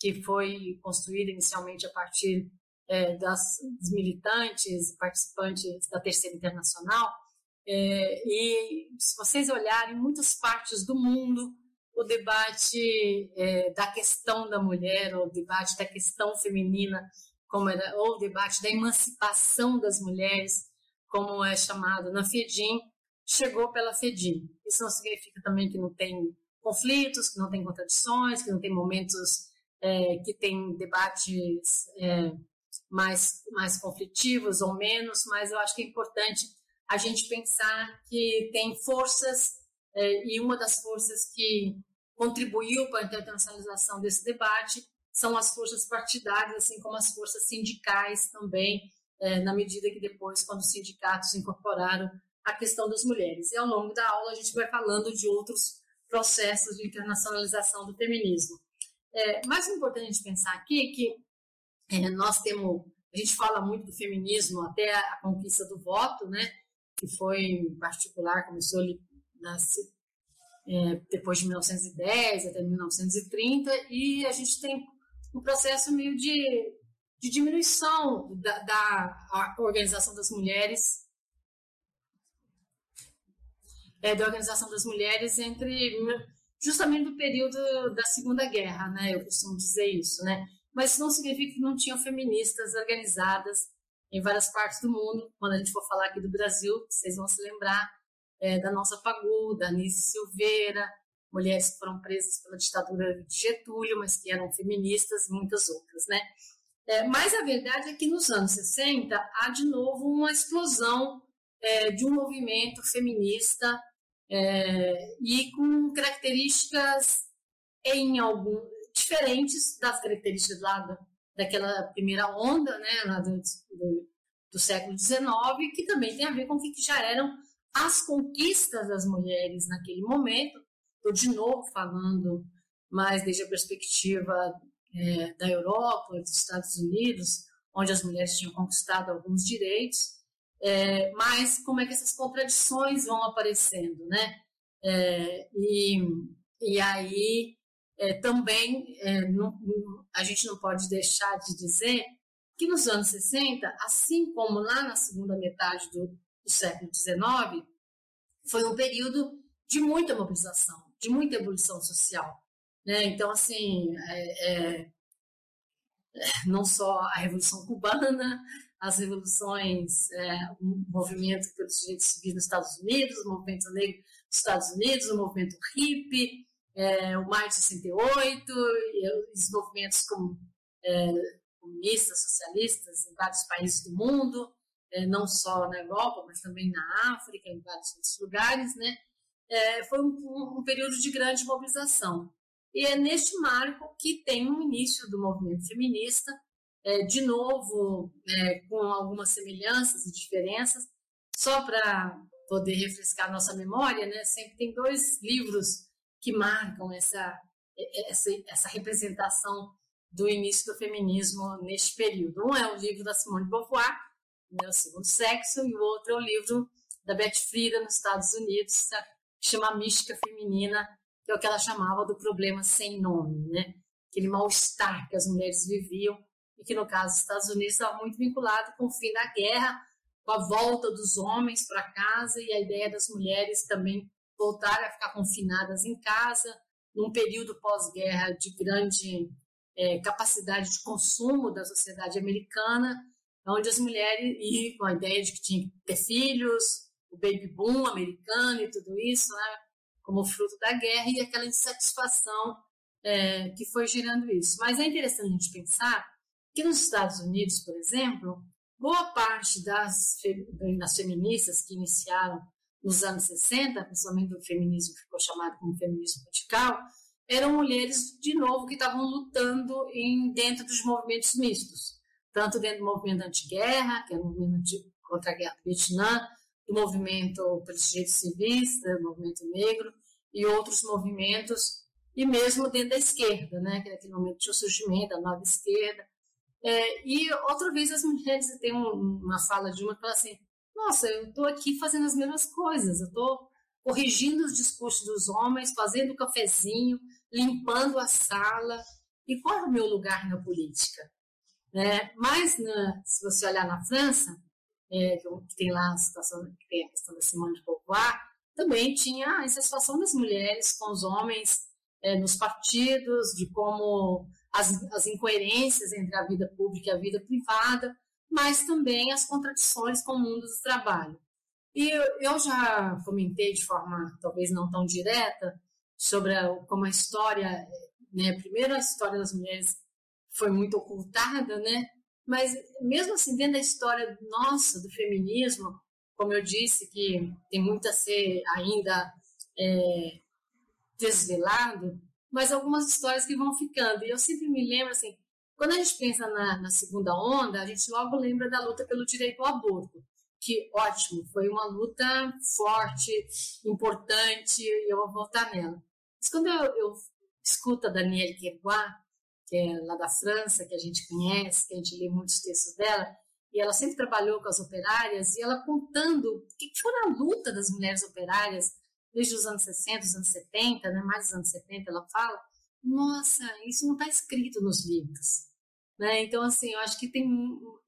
S2: que foi construída inicialmente a partir é, das, dos militantes, participantes da Terceira Internacional. É, e se vocês olharem, em muitas partes do mundo, o debate é, da questão da mulher, ou o debate da questão feminina, como era, ou o debate da emancipação das mulheres, como é chamado na FEDIM, chegou pela FEDIM. Isso não significa também que não tem conflitos, que não tem contradições, que não tem momentos é, que tem debates é, mais, mais conflitivos ou menos, mas eu acho que é importante a gente pensar que tem forças, é, e uma das forças que contribuiu para a internacionalização desse debate são as forças partidárias, assim como as forças sindicais também, é, na medida que depois, quando os sindicatos incorporaram a questão das mulheres. E ao longo da aula a gente vai falando de outros processos de internacionalização do feminismo. É, mais importante a gente pensar aqui é que é, nós temos, a gente fala muito do feminismo até a conquista do voto, né? Que foi em particular começou ali é, depois de 1910 até 1930 e a gente tem um processo meio de, de diminuição da, da organização das mulheres é, da organização das mulheres entre justamente do período da Segunda Guerra, né? Eu costumo dizer isso, né? Mas isso não significa que não tinham feministas organizadas em várias partes do mundo. Quando a gente for falar aqui do Brasil, vocês vão se lembrar é, da nossa Pagu, da Anice Silveira, mulheres que foram presas pela ditadura de Getúlio, mas que eram feministas, muitas outras, né? É, mas a verdade é que nos anos 60 há de novo uma explosão é, de um movimento feminista é, e com características em algum, diferentes das características lá da, daquela primeira onda, né, lá do, do, do século XIX, que também tem a ver com o que já eram as conquistas das mulheres naquele momento. Estou de novo falando mais desde a perspectiva é, da Europa, dos Estados Unidos, onde as mulheres tinham conquistado alguns direitos, é, mas como é que essas contradições vão aparecendo, né? É, e, e aí é, também é, não, a gente não pode deixar de dizer que nos anos 60, assim como lá na segunda metade do, do século XIX, foi um período de muita mobilização, de muita evolução social. Né? Então, assim, é, é, não só a Revolução Cubana, as revoluções, é, o movimento pelos direitos civis nos Estados Unidos, o movimento negro nos Estados Unidos, o movimento hippie, é, o Maio de 68, e os movimentos como, é, comunistas, socialistas em vários países do mundo, é, não só na Europa, mas também na África, em vários outros lugares, né? É, foi um, um, período de grande mobilização. E é neste marco que tem o início do movimento feminista, é, de novo, é, com algumas semelhanças e diferenças, só para poder refrescar nossa memória, né? Sempre tem dois livros que marcam essa, essa, essa representação do início do feminismo neste período. Um é o livro da Simone de Beauvoir, né, O Segundo Sexo, e o outro é o livro da Beth Friedan, nos Estados Unidos, que chama Mística Feminina, que é o que ela chamava do problema sem nome, né? aquele mal-estar que as mulheres viviam, e que no caso dos Estados Unidos estava muito vinculado com o fim da guerra, com a volta dos homens para casa e a ideia das mulheres também voltarem a ficar confinadas em casa, num período pós-guerra de grande é, capacidade de consumo da sociedade americana, onde as mulheres, e com a ideia de que tinha que ter filhos, o baby boom americano e tudo isso, né, como fruto da guerra, e aquela insatisfação é, que foi gerando isso. Mas é interessante a gente pensar que nos Estados Unidos, por exemplo, boa parte das, das feministas que iniciaram nos anos 60, principalmente o feminismo que ficou chamado como feminismo radical, eram mulheres, de novo, que estavam lutando em, dentro dos movimentos mistos, tanto dentro do movimento anti-guerra, que é o movimento contra a guerra do Vietnã, do movimento pelos direitos civis, do movimento negro, e outros movimentos, e mesmo dentro da esquerda, né, que é aquele momento de surgimento da nova esquerda. É, e outra vez as mulheres, tem uma fala de uma que fala assim, nossa, eu estou aqui fazendo as mesmas coisas, eu estou corrigindo os discursos dos homens, fazendo cafezinho, limpando a sala. E qual é o meu lugar na política? É, mas, na, se você olhar na França, é, que tem lá a situação, que tem a questão da Simone de Beauvoir, também tinha a insatisfação das mulheres com os homens é, nos partidos, de como as, as incoerências entre a vida pública e a vida privada, mas também as contradições com o mundo do trabalho. E eu já comentei de forma talvez não tão direta sobre a, como a história, né, a primeira história das mulheres foi muito ocultada, né? Mas mesmo assim, dentro da história nossa do feminismo, como eu disse, que tem muito a ser ainda é, desvelado, mas algumas histórias que vão ficando. E eu sempre me lembro assim, quando a gente pensa na, na segunda onda, a gente logo lembra da luta pelo direito ao aborto que ótimo, foi uma luta forte, importante, e eu vou voltar nela. Mas quando eu, eu escuto a Danielle Querbois, que é lá da França, que a gente conhece, que a gente lê muitos textos dela, e ela sempre trabalhou com as operárias, e ela contando o que foi a luta das mulheres operárias desde os anos 60, os anos 70, né, mais dos anos 70, ela fala, nossa, isso não está escrito nos livros. Né? Então, assim, eu acho que tem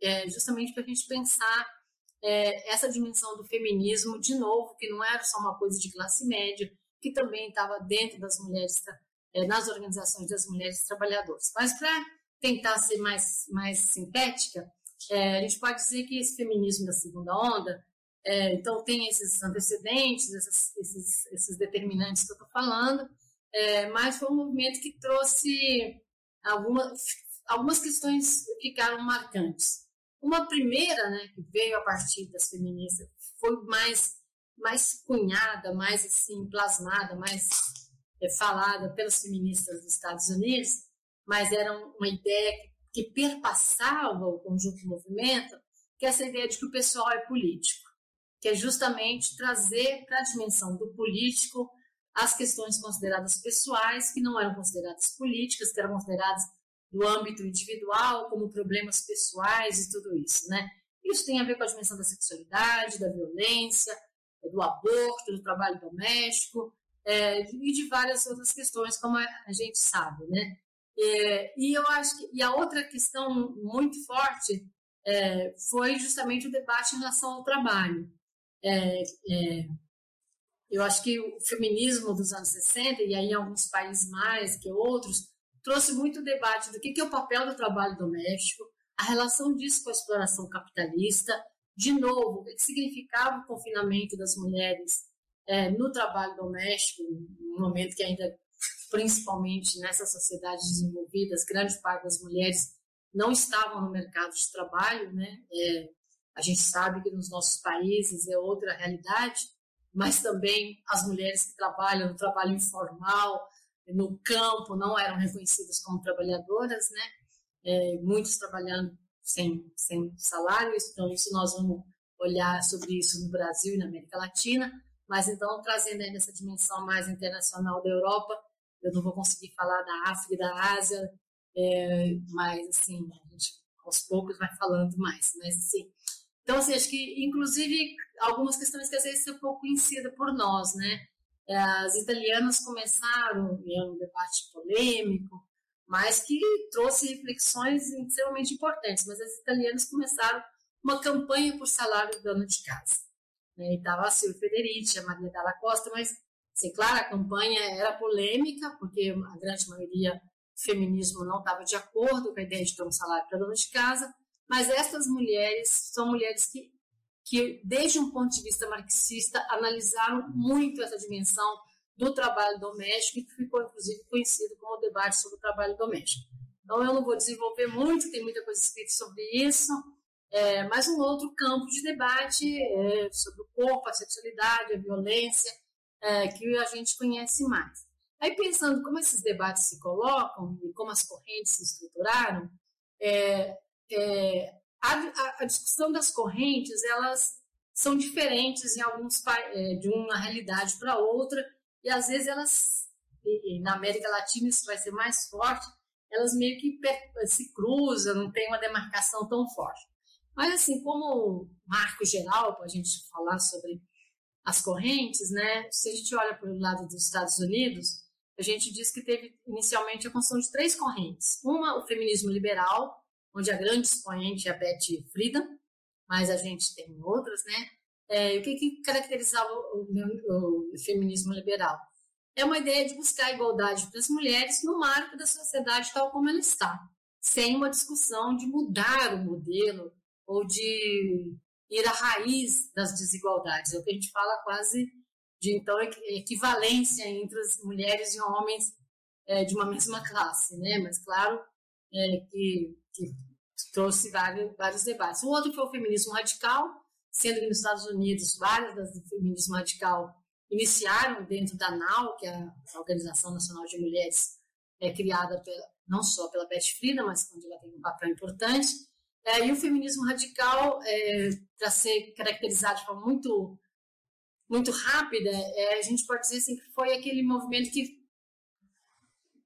S2: é, justamente para a gente pensar é, essa dimensão do feminismo, de novo, que não era só uma coisa de classe média, que também estava dentro das mulheres, é, nas organizações das mulheres trabalhadoras. Mas para tentar ser mais, mais sintética, é, a gente pode dizer que esse feminismo da segunda onda, é, então tem esses antecedentes, esses, esses, esses determinantes que eu estou falando, é, mas foi um movimento que trouxe algumas, algumas questões que ficaram marcantes. Uma primeira, né, que veio a partir das feministas, foi mais mais cunhada, mais assim plasmada, mais é, falada pelas feministas dos Estados Unidos, mas era uma ideia que, que perpassava o conjunto do movimento, que é essa ideia de que o pessoal é político, que é justamente trazer para a dimensão do político as questões consideradas pessoais, que não eram consideradas políticas, que eram consideradas do âmbito individual, como problemas pessoais e tudo isso, né? Isso tem a ver com a dimensão da sexualidade, da violência, do aborto, do trabalho doméstico é, e de várias outras questões, como a gente sabe, né? É, e eu acho que e a outra questão muito forte é, foi justamente o debate em relação ao trabalho. É, é eu acho que o feminismo dos anos 60, e aí em alguns países mais que outros, trouxe muito debate do que, que é o papel do trabalho doméstico, a relação disso com a exploração capitalista, de novo, o que significava o confinamento das mulheres é, no trabalho doméstico, no momento que ainda, principalmente nessas sociedades desenvolvidas, grande parte das mulheres não estavam no mercado de trabalho, né? É, a gente sabe que nos nossos países é outra realidade, mas também as mulheres que trabalham no trabalho informal, no campo, não eram reconhecidas como trabalhadoras, né? É, muitos trabalhando sem, sem salário, então isso nós vamos olhar sobre isso no Brasil e na América Latina, mas então trazendo ainda essa dimensão mais internacional da Europa, eu não vou conseguir falar da África e da Ásia, é, mas assim, a gente aos poucos vai falando mais, mas assim, então assim, acho que inclusive algumas questões que às vezes são pouco conhecidas por nós, né, é, as italianas começaram, é um debate polêmico, mas que trouxe reflexões extremamente importantes. Mas as italianas começaram uma campanha por salário dona de casa. Né? E estava a Silvia Federici, a Maria Dalla Costa, mas, assim, claro, a campanha era polêmica, porque a grande maioria do feminismo não estava de acordo com a ideia de ter um salário para dona de casa, mas essas mulheres são mulheres que, que, desde um ponto de vista marxista, analisaram muito essa dimensão do trabalho doméstico, que ficou inclusive conhecido como o debate sobre o trabalho doméstico. Então, eu não vou desenvolver muito, tem muita coisa escrita sobre isso, é, mas um outro campo de debate é sobre o corpo, a sexualidade, a violência, é, que a gente conhece mais. Aí, pensando como esses debates se colocam e como as correntes se estruturaram, é, é a, a, discussão das correntes, elas são diferentes em alguns é, de uma realidade para outra, e às vezes elas, na América Latina isso vai ser mais forte, elas meio que se cruzam, não tem uma demarcação tão forte. Mas assim, como marco geral, para a gente falar sobre as correntes, né? Se a gente olha para o lado dos Estados Unidos, a gente diz que teve inicialmente a construção de três correntes. Uma, o feminismo liberal, onde a grande expoente é a Betty Friedan, mas a gente tem outras, né? É, o que, que caracterizava o, o, o, feminismo liberal? É uma ideia de buscar a igualdade para as mulheres no marco da sociedade tal como ela está, sem uma discussão de mudar o modelo ou de ir à raiz das desigualdades. É o que a gente fala quase de então equivalência entre as mulheres e homens é, de uma mesma classe, né? Mas claro é, que, que trouxe vários, vários debates. O outro foi o feminismo radical, sendo que nos Estados Unidos várias das do feminismo radical iniciaram dentro da NAU, que é a Organização Nacional de Mulheres, é criada pela, não só pela Beth Frida, mas onde ela tem um papel importante. É, e o feminismo radical, é, para ser caracterizado de forma muito, muito rápida, é, a gente pode dizer assim, que foi aquele movimento que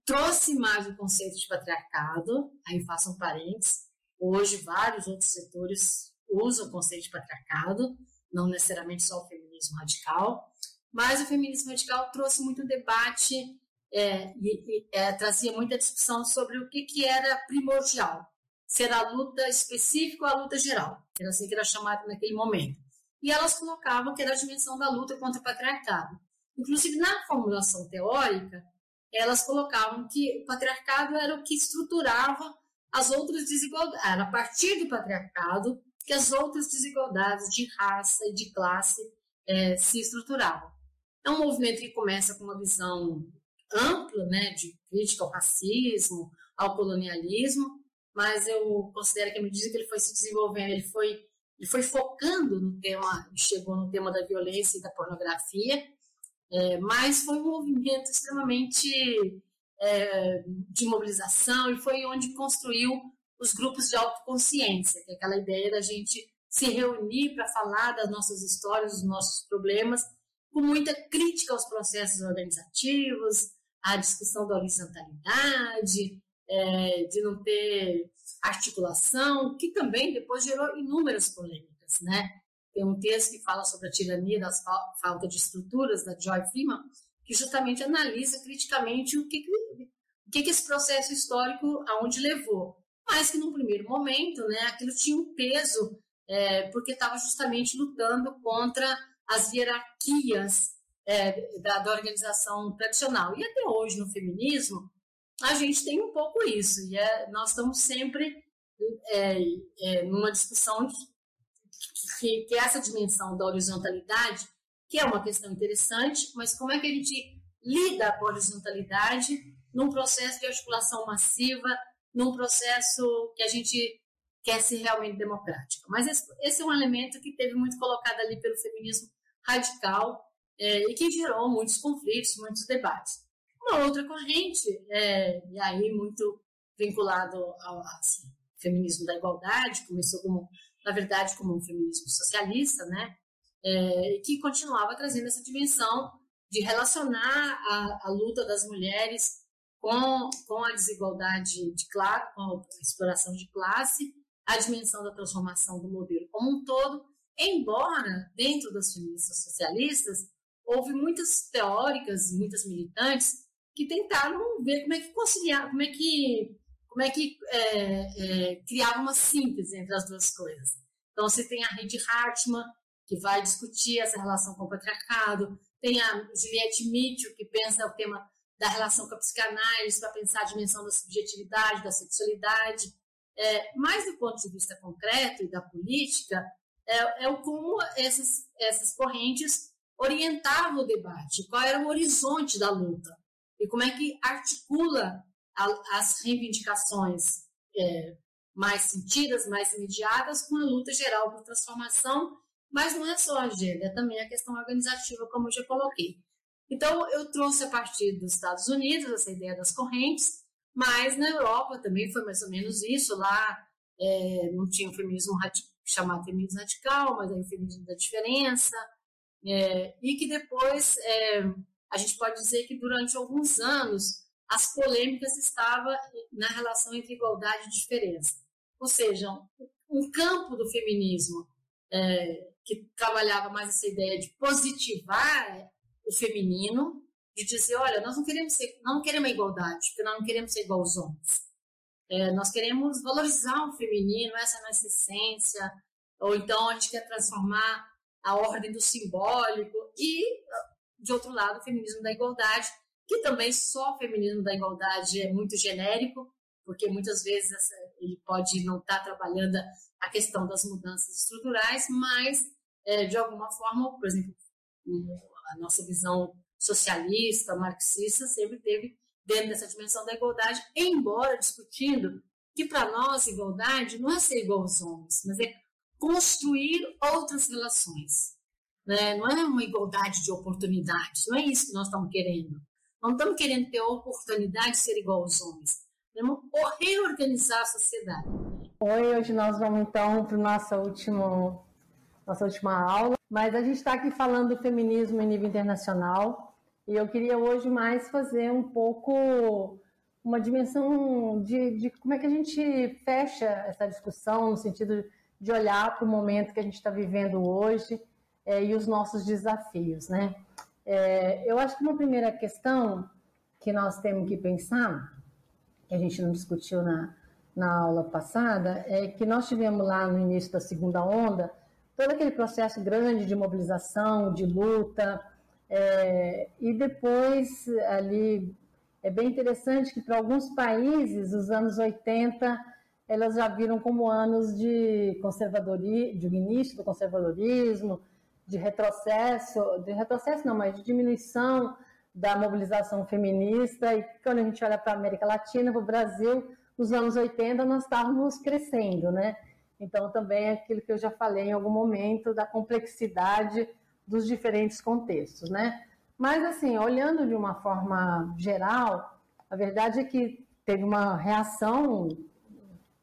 S2: trouxe mais o conceito de patriarcado, aí façam parênteses, hoje vários outros setores usa o conceito de patriarcado, não necessariamente só o feminismo radical, mas o feminismo radical trouxe muito debate é, e, e é, trazia muita discussão sobre o que, que era primordial, se era a luta específica ou a luta geral, era assim que era chamado naquele momento. E elas colocavam que era a dimensão da luta contra o patriarcado. Inclusive, na formulação teórica, elas colocavam que o patriarcado era o que estruturava as outras desigualdades. Era a partir do patriarcado que as outras desigualdades de raça e de classe é, se estruturavam. É um movimento que começa com uma visão ampla, né, de crítica ao racismo, ao colonialismo, mas eu considero que à medida que ele foi se desenvolvendo, ele foi, ele foi focando no tema, chegou no tema da violência e da pornografia, é, mas foi um movimento extremamente é, de mobilização e foi onde construiu os grupos de autoconsciência, que é aquela ideia da gente se reunir para falar das nossas histórias, dos nossos problemas, com muita crítica aos processos organizativos, à discussão da horizontalidade, é, de não ter articulação, que também depois gerou inúmeras polêmicas, né? Tem um texto que fala sobre a tirania fal falta de estruturas da Joy Freeman, que justamente analisa criticamente o que o que, que esse processo histórico aonde levou. Mas que num primeiro momento, né, aquilo tinha um peso é, porque estava justamente lutando contra as hierarquias é, da, da, organização tradicional. E até hoje no feminismo a gente tem um pouco isso. E é, nós estamos sempre é, é numa discussão que, que essa dimensão da horizontalidade, que é uma questão interessante, mas como é que a gente lida com a horizontalidade num processo de articulação massiva, num processo que a gente quer ser realmente democrático. Mas esse, esse é um elemento que teve muito colocado ali pelo feminismo radical é, e que gerou muitos conflitos, muitos debates. Uma outra corrente, é, e aí muito vinculado ao assim, feminismo da igualdade, começou como, na verdade, como um feminismo socialista, né? É, que continuava trazendo essa dimensão de relacionar a, a luta das mulheres com, com a desigualdade de classe, com a exploração de classe, a dimensão da transformação do modelo como um todo, embora dentro das feministas socialistas houve muitas teóricas, muitas militantes que tentaram ver como é que conciliar, como é que como é que é, é, criava uma síntese entre as duas coisas. Então, você tem a Rede Hartmann, que vai discutir essa relação com o patriarcado, tem a Juliette Mitchell, que pensa o tema da relação com a psicanálise para pensar a dimensão da subjetividade, da sexualidade. É, mas do ponto de vista concreto e da política, é, é o como essas, essas correntes orientavam o debate, qual era o horizonte da luta e como é que articula a, as reivindicações é, mais sentidas, mais imediatas, com a luta geral por transformação, mas não é só a agenda, é também a questão organizativa, como eu já coloquei. Então, eu trouxe a partir dos Estados Unidos essa ideia das correntes, mas na Europa também foi mais ou menos isso. Lá é, não tinha o feminismo chamado feminismo radical, mas aí o feminismo da diferença. É, e que depois é, a gente pode dizer que durante alguns anos as polêmicas estavam na relação entre igualdade e diferença. Ou seja, um campo do feminismo é, que trabalhava mais essa ideia de positivar o feminino, de dizer, olha, nós não queremos ser, não queremos igualdade, porque nós não queremos ser igual aos homens. É, nós queremos valorizar o feminino, essa é a nossa essência, ou então a gente quer transformar a ordem do simbólico e, de outro lado, o feminismo da igualdade, que também só o feminismo da igualdade é muito genérico, porque muitas vezes ele pode não estar trabalhando a questão das mudanças estruturais, mas, é, de alguma forma, por exemplo, a nossa visão socialista, marxista, sempre teve dentro dessa dimensão da igualdade, embora discutindo que para nós igualdade não é ser igual aos homens, mas é construir outras relações. Né? Não é uma igualdade de oportunidades, não é isso que nós estamos querendo. Não estamos querendo ter a oportunidade de ser igual aos homens. Queremos reorganizar a sociedade.
S6: Oi, hoje nós vamos então para nossa última, nossa última aula, mas a gente está aqui falando do feminismo em nível internacional e eu queria hoje mais fazer um pouco uma dimensão de, de como é que a gente fecha essa discussão no sentido de olhar para o momento que a gente está vivendo hoje é, e os nossos desafios, né? É, eu acho que uma primeira questão que nós temos que pensar, que a gente não discutiu na, na aula passada, é que nós tivemos lá no início da segunda onda todo aquele processo grande de mobilização, de luta, é, e depois ali é bem interessante que para alguns países os anos 80 elas já viram como anos de conservadorismo, de início do conservadorismo, de retrocesso, de retrocesso não, mas de diminuição da mobilização feminista. E quando a gente olha para a América Latina, para o Brasil, nos anos 80 nós estávamos crescendo, né? Então também é aquilo que eu já falei em algum momento da complexidade dos diferentes contextos, né? Mas assim, olhando de uma forma geral, a verdade é que teve uma reação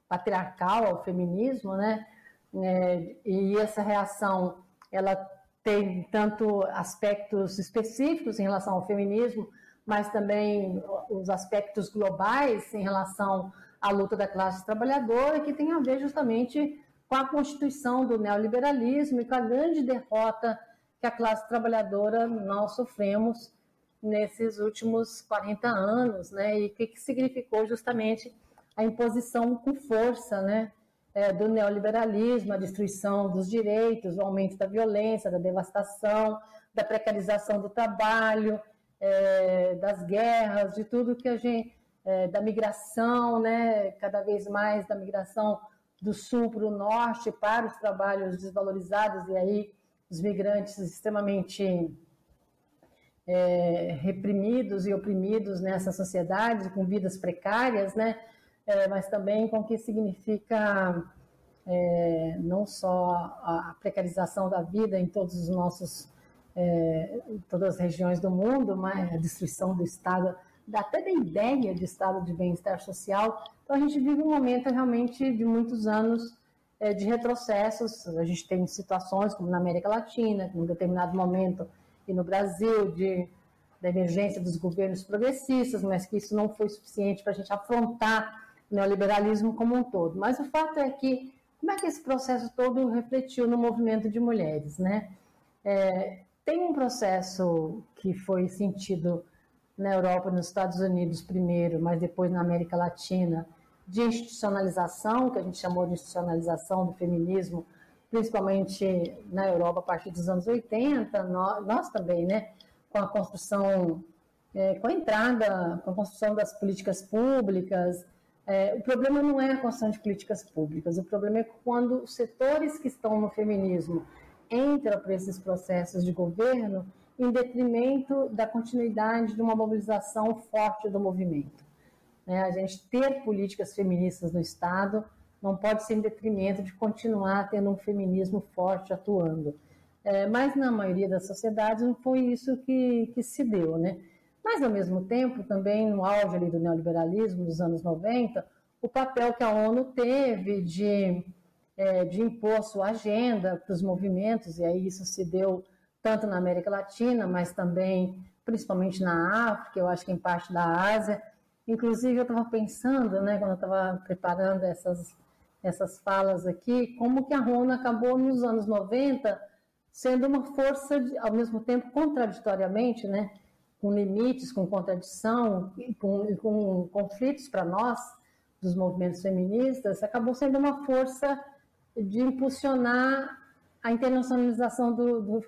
S6: patriarcal ao feminismo, né? É, e essa reação ela tem tanto aspectos específicos em relação ao feminismo, mas também os aspectos globais em relação à luta da classe trabalhadora, que tem a ver justamente com a constituição do neoliberalismo e com a grande derrota que a classe trabalhadora nós sofremos
S2: nesses últimos 40 anos, né? E o que, que significou justamente a imposição com força, né? É, do neoliberalismo, a destruição dos direitos, o aumento da violência, da devastação, da precarização do trabalho, é, das guerras, de tudo que a gente, é, da migração, né? Cada vez mais da migração do sul para o norte para os trabalhos desvalorizados e aí os migrantes extremamente é, reprimidos e oprimidos nessa sociedade, com vidas precárias, né? É, mas também com o que significa é, não só a precarização da vida em todos os nossos, é, todas as regiões do mundo, mas a destruição do Estado, até da ideia de Estado de bem-estar social. Então a gente vive um momento realmente de muitos anos é, de retrocessos. A gente tem situações como na América Latina, em um determinado momento e no Brasil de, da emergência dos governos progressistas, mas que isso não foi suficiente para a gente afrontar neoliberalismo como um todo. Mas o fato é que, como é que esse processo todo refletiu no movimento de mulheres, né? É, tem um processo que foi sentido na Europa, nos Estados Unidos primeiro, mas depois na América Latina, de institucionalização, que a gente chamou de institucionalização do feminismo, principalmente na Europa a partir dos anos 80, nós, nós também, né, com a construção, é, com a entrada, com a construção das políticas públicas. É, o problema não é a construção de políticas públicas, o problema é quando os setores que estão no feminismo entram para esses processos de governo em detrimento da continuidade de uma mobilização forte do movimento. É, a gente ter políticas feministas no Estado não pode ser em detrimento de continuar tendo um feminismo forte atuando. É, mas na maioria das sociedades não foi isso que, que se deu, né? Mas, ao mesmo tempo, também no auge do neoliberalismo, nos anos 90, o papel que a ONU teve de, é, de impor sua agenda para os movimentos, e aí isso se deu tanto na América Latina, mas também, principalmente na África, eu acho que em parte da Ásia. Inclusive, eu estava pensando, né, quando eu estava preparando essas essas falas aqui, como que a Rona acabou nos anos 90 sendo uma força, de, ao mesmo tempo, contraditoriamente, né? Com limites, com contradição, com, com conflitos para nós, dos movimentos feministas, acabou sendo uma força de impulsionar a internacionalização do, do,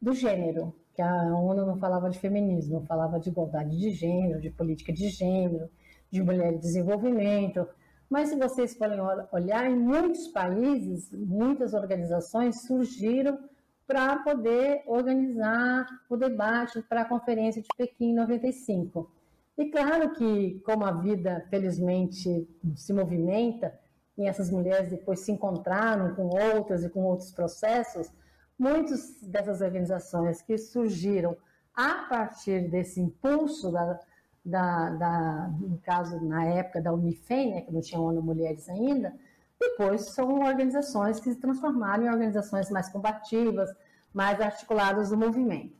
S2: do gênero, que a ONU não falava de feminismo, falava de igualdade de gênero, de política de gênero, de mulher de desenvolvimento, mas se vocês forem olhar, em muitos países, muitas organizações surgiram para poder organizar o debate para a Conferência de Pequim em 95. E claro que, como a vida, felizmente, se movimenta, e essas mulheres depois se encontraram com outras e com outros processos, muitas dessas organizações que surgiram a partir desse impulso da, da, da, no caso, na época da Unifem, né, que não tinha ONU Mulheres ainda, depois são organizações que se transformaram em organizações mais combativas, mais articuladas do movimento.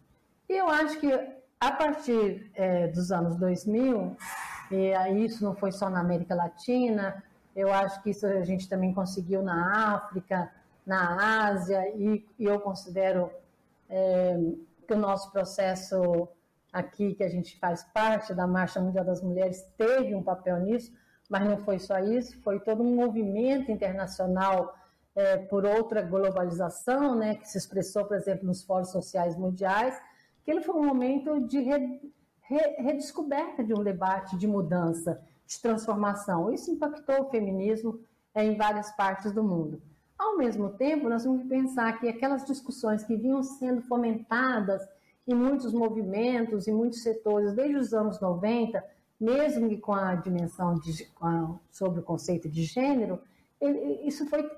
S2: E eu acho que a partir é, dos anos 2000, e isso não foi só na América Latina, eu acho que isso a gente também conseguiu na África, na Ásia, e, e eu considero é, que o nosso processo aqui, que a gente faz parte da Marcha Mundial das Mulheres, teve um papel nisso, mas não foi só isso, foi todo um movimento internacional é, por outra globalização, né, que se expressou, por exemplo, nos fóruns sociais mundiais, que ele foi um momento de re, re, redescoberta de um debate de mudança, de transformação. Isso impactou o feminismo é, em várias partes do mundo. Ao mesmo tempo, nós que pensar que aquelas discussões que vinham sendo fomentadas em muitos movimentos, em muitos setores, desde os anos 90, mesmo que com a dimensão de, a, sobre o conceito de gênero, ele, isso foi,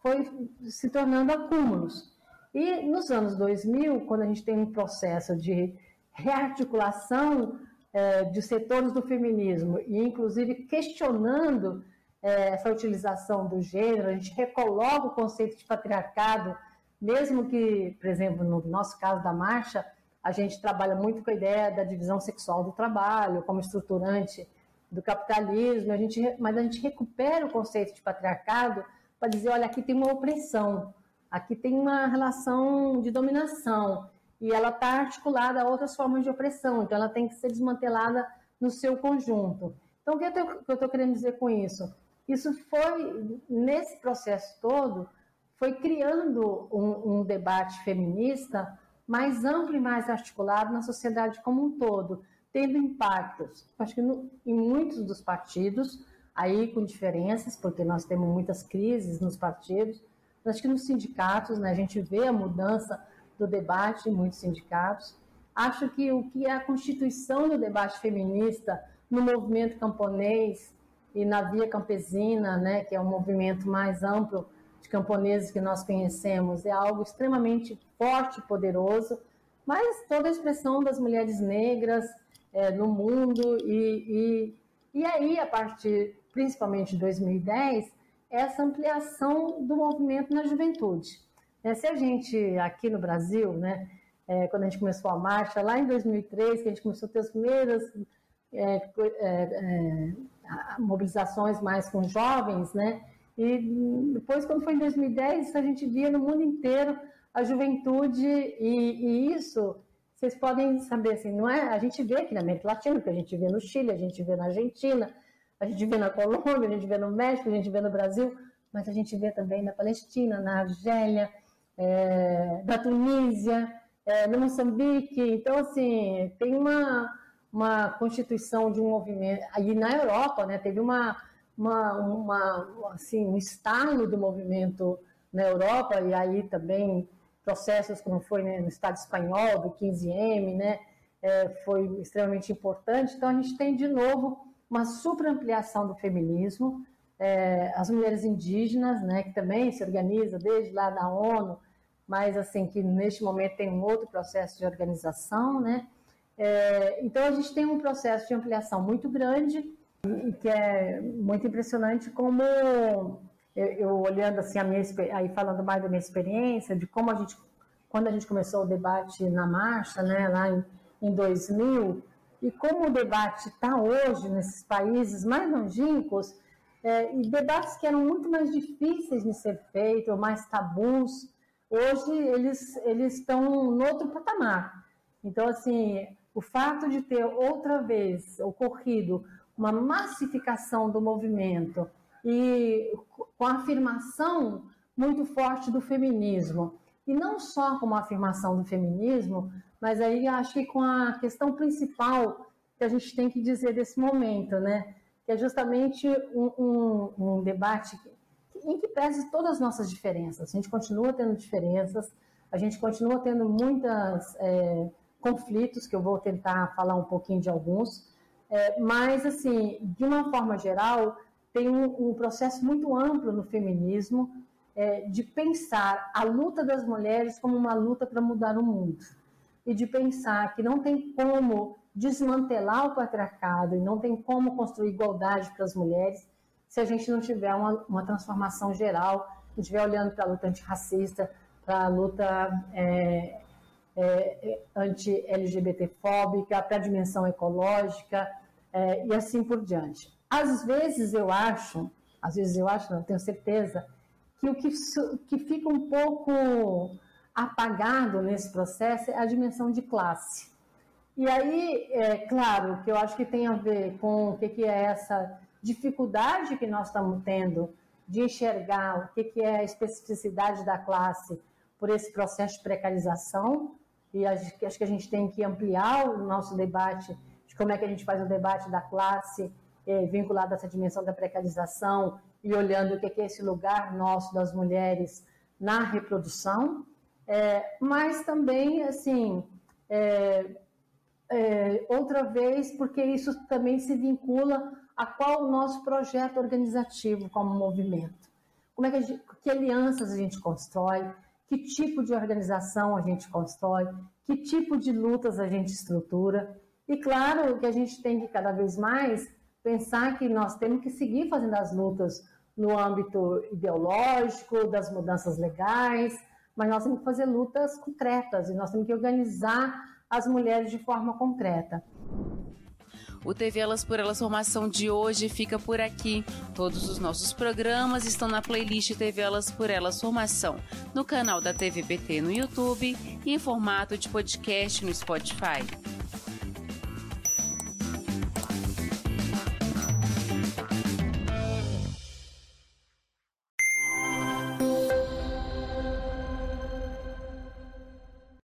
S2: foi se tornando acúmulos. E nos anos 2000, quando a gente tem um processo de rearticulação é, de setores do feminismo, e inclusive questionando é, essa utilização do gênero, a gente recoloca o conceito de patriarcado mesmo que, por exemplo, no nosso caso da marcha, a gente trabalha muito com a ideia da divisão sexual do trabalho, como estruturante do capitalismo, a gente, mas a gente recupera o conceito de patriarcado para dizer, olha, aqui tem uma opressão, aqui tem uma relação de dominação. e ela está articulada a outras formas de opressão, então ela tem que ser desmantelada no seu conjunto. Então, o que eu estou querendo dizer com isso? Isso foi, nesse processo todo, foi criando um, um debate feminista mais amplo e mais articulado na sociedade como um todo, tendo impactos, acho que no, em muitos dos partidos, aí com diferenças, porque nós temos muitas crises nos partidos, acho que nos sindicatos, né, a gente vê a mudança do debate em muitos sindicatos. Acho que o que é a constituição do debate feminista no movimento camponês e na Via Campesina, né, que é um movimento mais amplo de camponeses que nós conhecemos, é algo extremamente forte e poderoso, mas toda a expressão das mulheres negras é, no mundo e, e, e aí, a partir principalmente de 2010, essa ampliação do movimento na juventude. É, se a gente, aqui no Brasil, né, é, quando a gente começou a marcha, lá em 2003, que a gente começou a ter as primeiras é, é, é mobilizações mais com jovens, né, e depois, quando foi em 2010, a gente via no mundo inteiro a juventude, e, e isso vocês podem saber, assim, não é? A gente vê aqui na América Latina, que a gente vê no Chile, a gente vê na Argentina, a gente vê na Colômbia, a gente vê no México, a gente vê no Brasil, mas a gente vê também na Palestina, na Argélia, é, da Tunísia, é, no Moçambique. Então, assim, tem uma, uma constituição de um movimento. Aí na Europa, né, teve uma, uma, uma, assim, um estalo do movimento na Europa, e aí também processos como foi né, no Estado espanhol, do 15M, né, é, foi extremamente importante. Então, a gente tem, de novo, uma superampliação do feminismo, é, as mulheres indígenas, né, que também se organizam desde lá da ONU, mas assim que neste momento tem um outro processo de organização, né? É, então a gente tem um processo de ampliação muito grande e que é muito impressionante como eu, eu olhando assim a minha aí falando mais da minha experiência de como a gente quando a gente começou o debate na marcha, né, lá em, em 2000 e como o debate está hoje nesses países mais longínquos é, e debates que eram muito mais difíceis de ser feitos, mais tabus, hoje eles, eles estão no outro patamar. Então, assim, o fato de ter outra vez ocorrido uma massificação do movimento e com a afirmação muito forte do feminismo, e não só com a afirmação do feminismo, mas aí acho que com a questão principal que a gente tem que dizer desse momento, né? que é justamente um, um, um debate em que pese todas as nossas diferenças. A gente continua tendo diferenças, a gente continua tendo muitos é, conflitos, que eu vou tentar falar um pouquinho de alguns, é, mas, assim, de uma forma geral, tem um, um processo muito amplo no feminismo é, de pensar a luta das mulheres como uma luta para mudar o mundo e de pensar que não tem como desmantelar o patriarcado e não tem como construir igualdade para as mulheres se a gente não tiver uma, uma transformação geral, não estiver olhando para a luta antirracista, para a luta é, é, anti-LGBT-fóbica, para a dimensão ecológica é, e assim por diante. Às vezes eu acho, às vezes eu acho, não tenho certeza, que o que, que fica um pouco apagado nesse processo é a dimensão de classe. E aí, é claro, que eu acho que tem a ver com o que, que é essa dificuldade que nós estamos tendo de enxergar o que, que é a especificidade da classe por esse processo de precarização, e acho que a gente tem que ampliar o nosso debate de como é que a gente faz o debate da classe eh, vinculado a essa dimensão da precarização e olhando o que é esse lugar nosso das mulheres na reprodução, é, mas também, assim, é, é, outra vez, porque isso também se vincula a qual o nosso projeto organizativo como movimento. Como é que, gente, que alianças a gente constrói, que tipo de organização a gente constrói, que tipo de lutas a gente estrutura. E claro que a gente tem que cada vez mais pensar que nós temos que seguir fazendo as lutas no âmbito ideológico, das mudanças legais, mas nós temos que fazer lutas concretas e nós temos que organizar as mulheres de forma concreta.
S7: O TV Elas por Elas Formação de hoje fica por aqui. Todos os nossos programas estão na playlist TV Elas por Elas Formação, no canal da TVPT no YouTube e em formato de podcast no Spotify.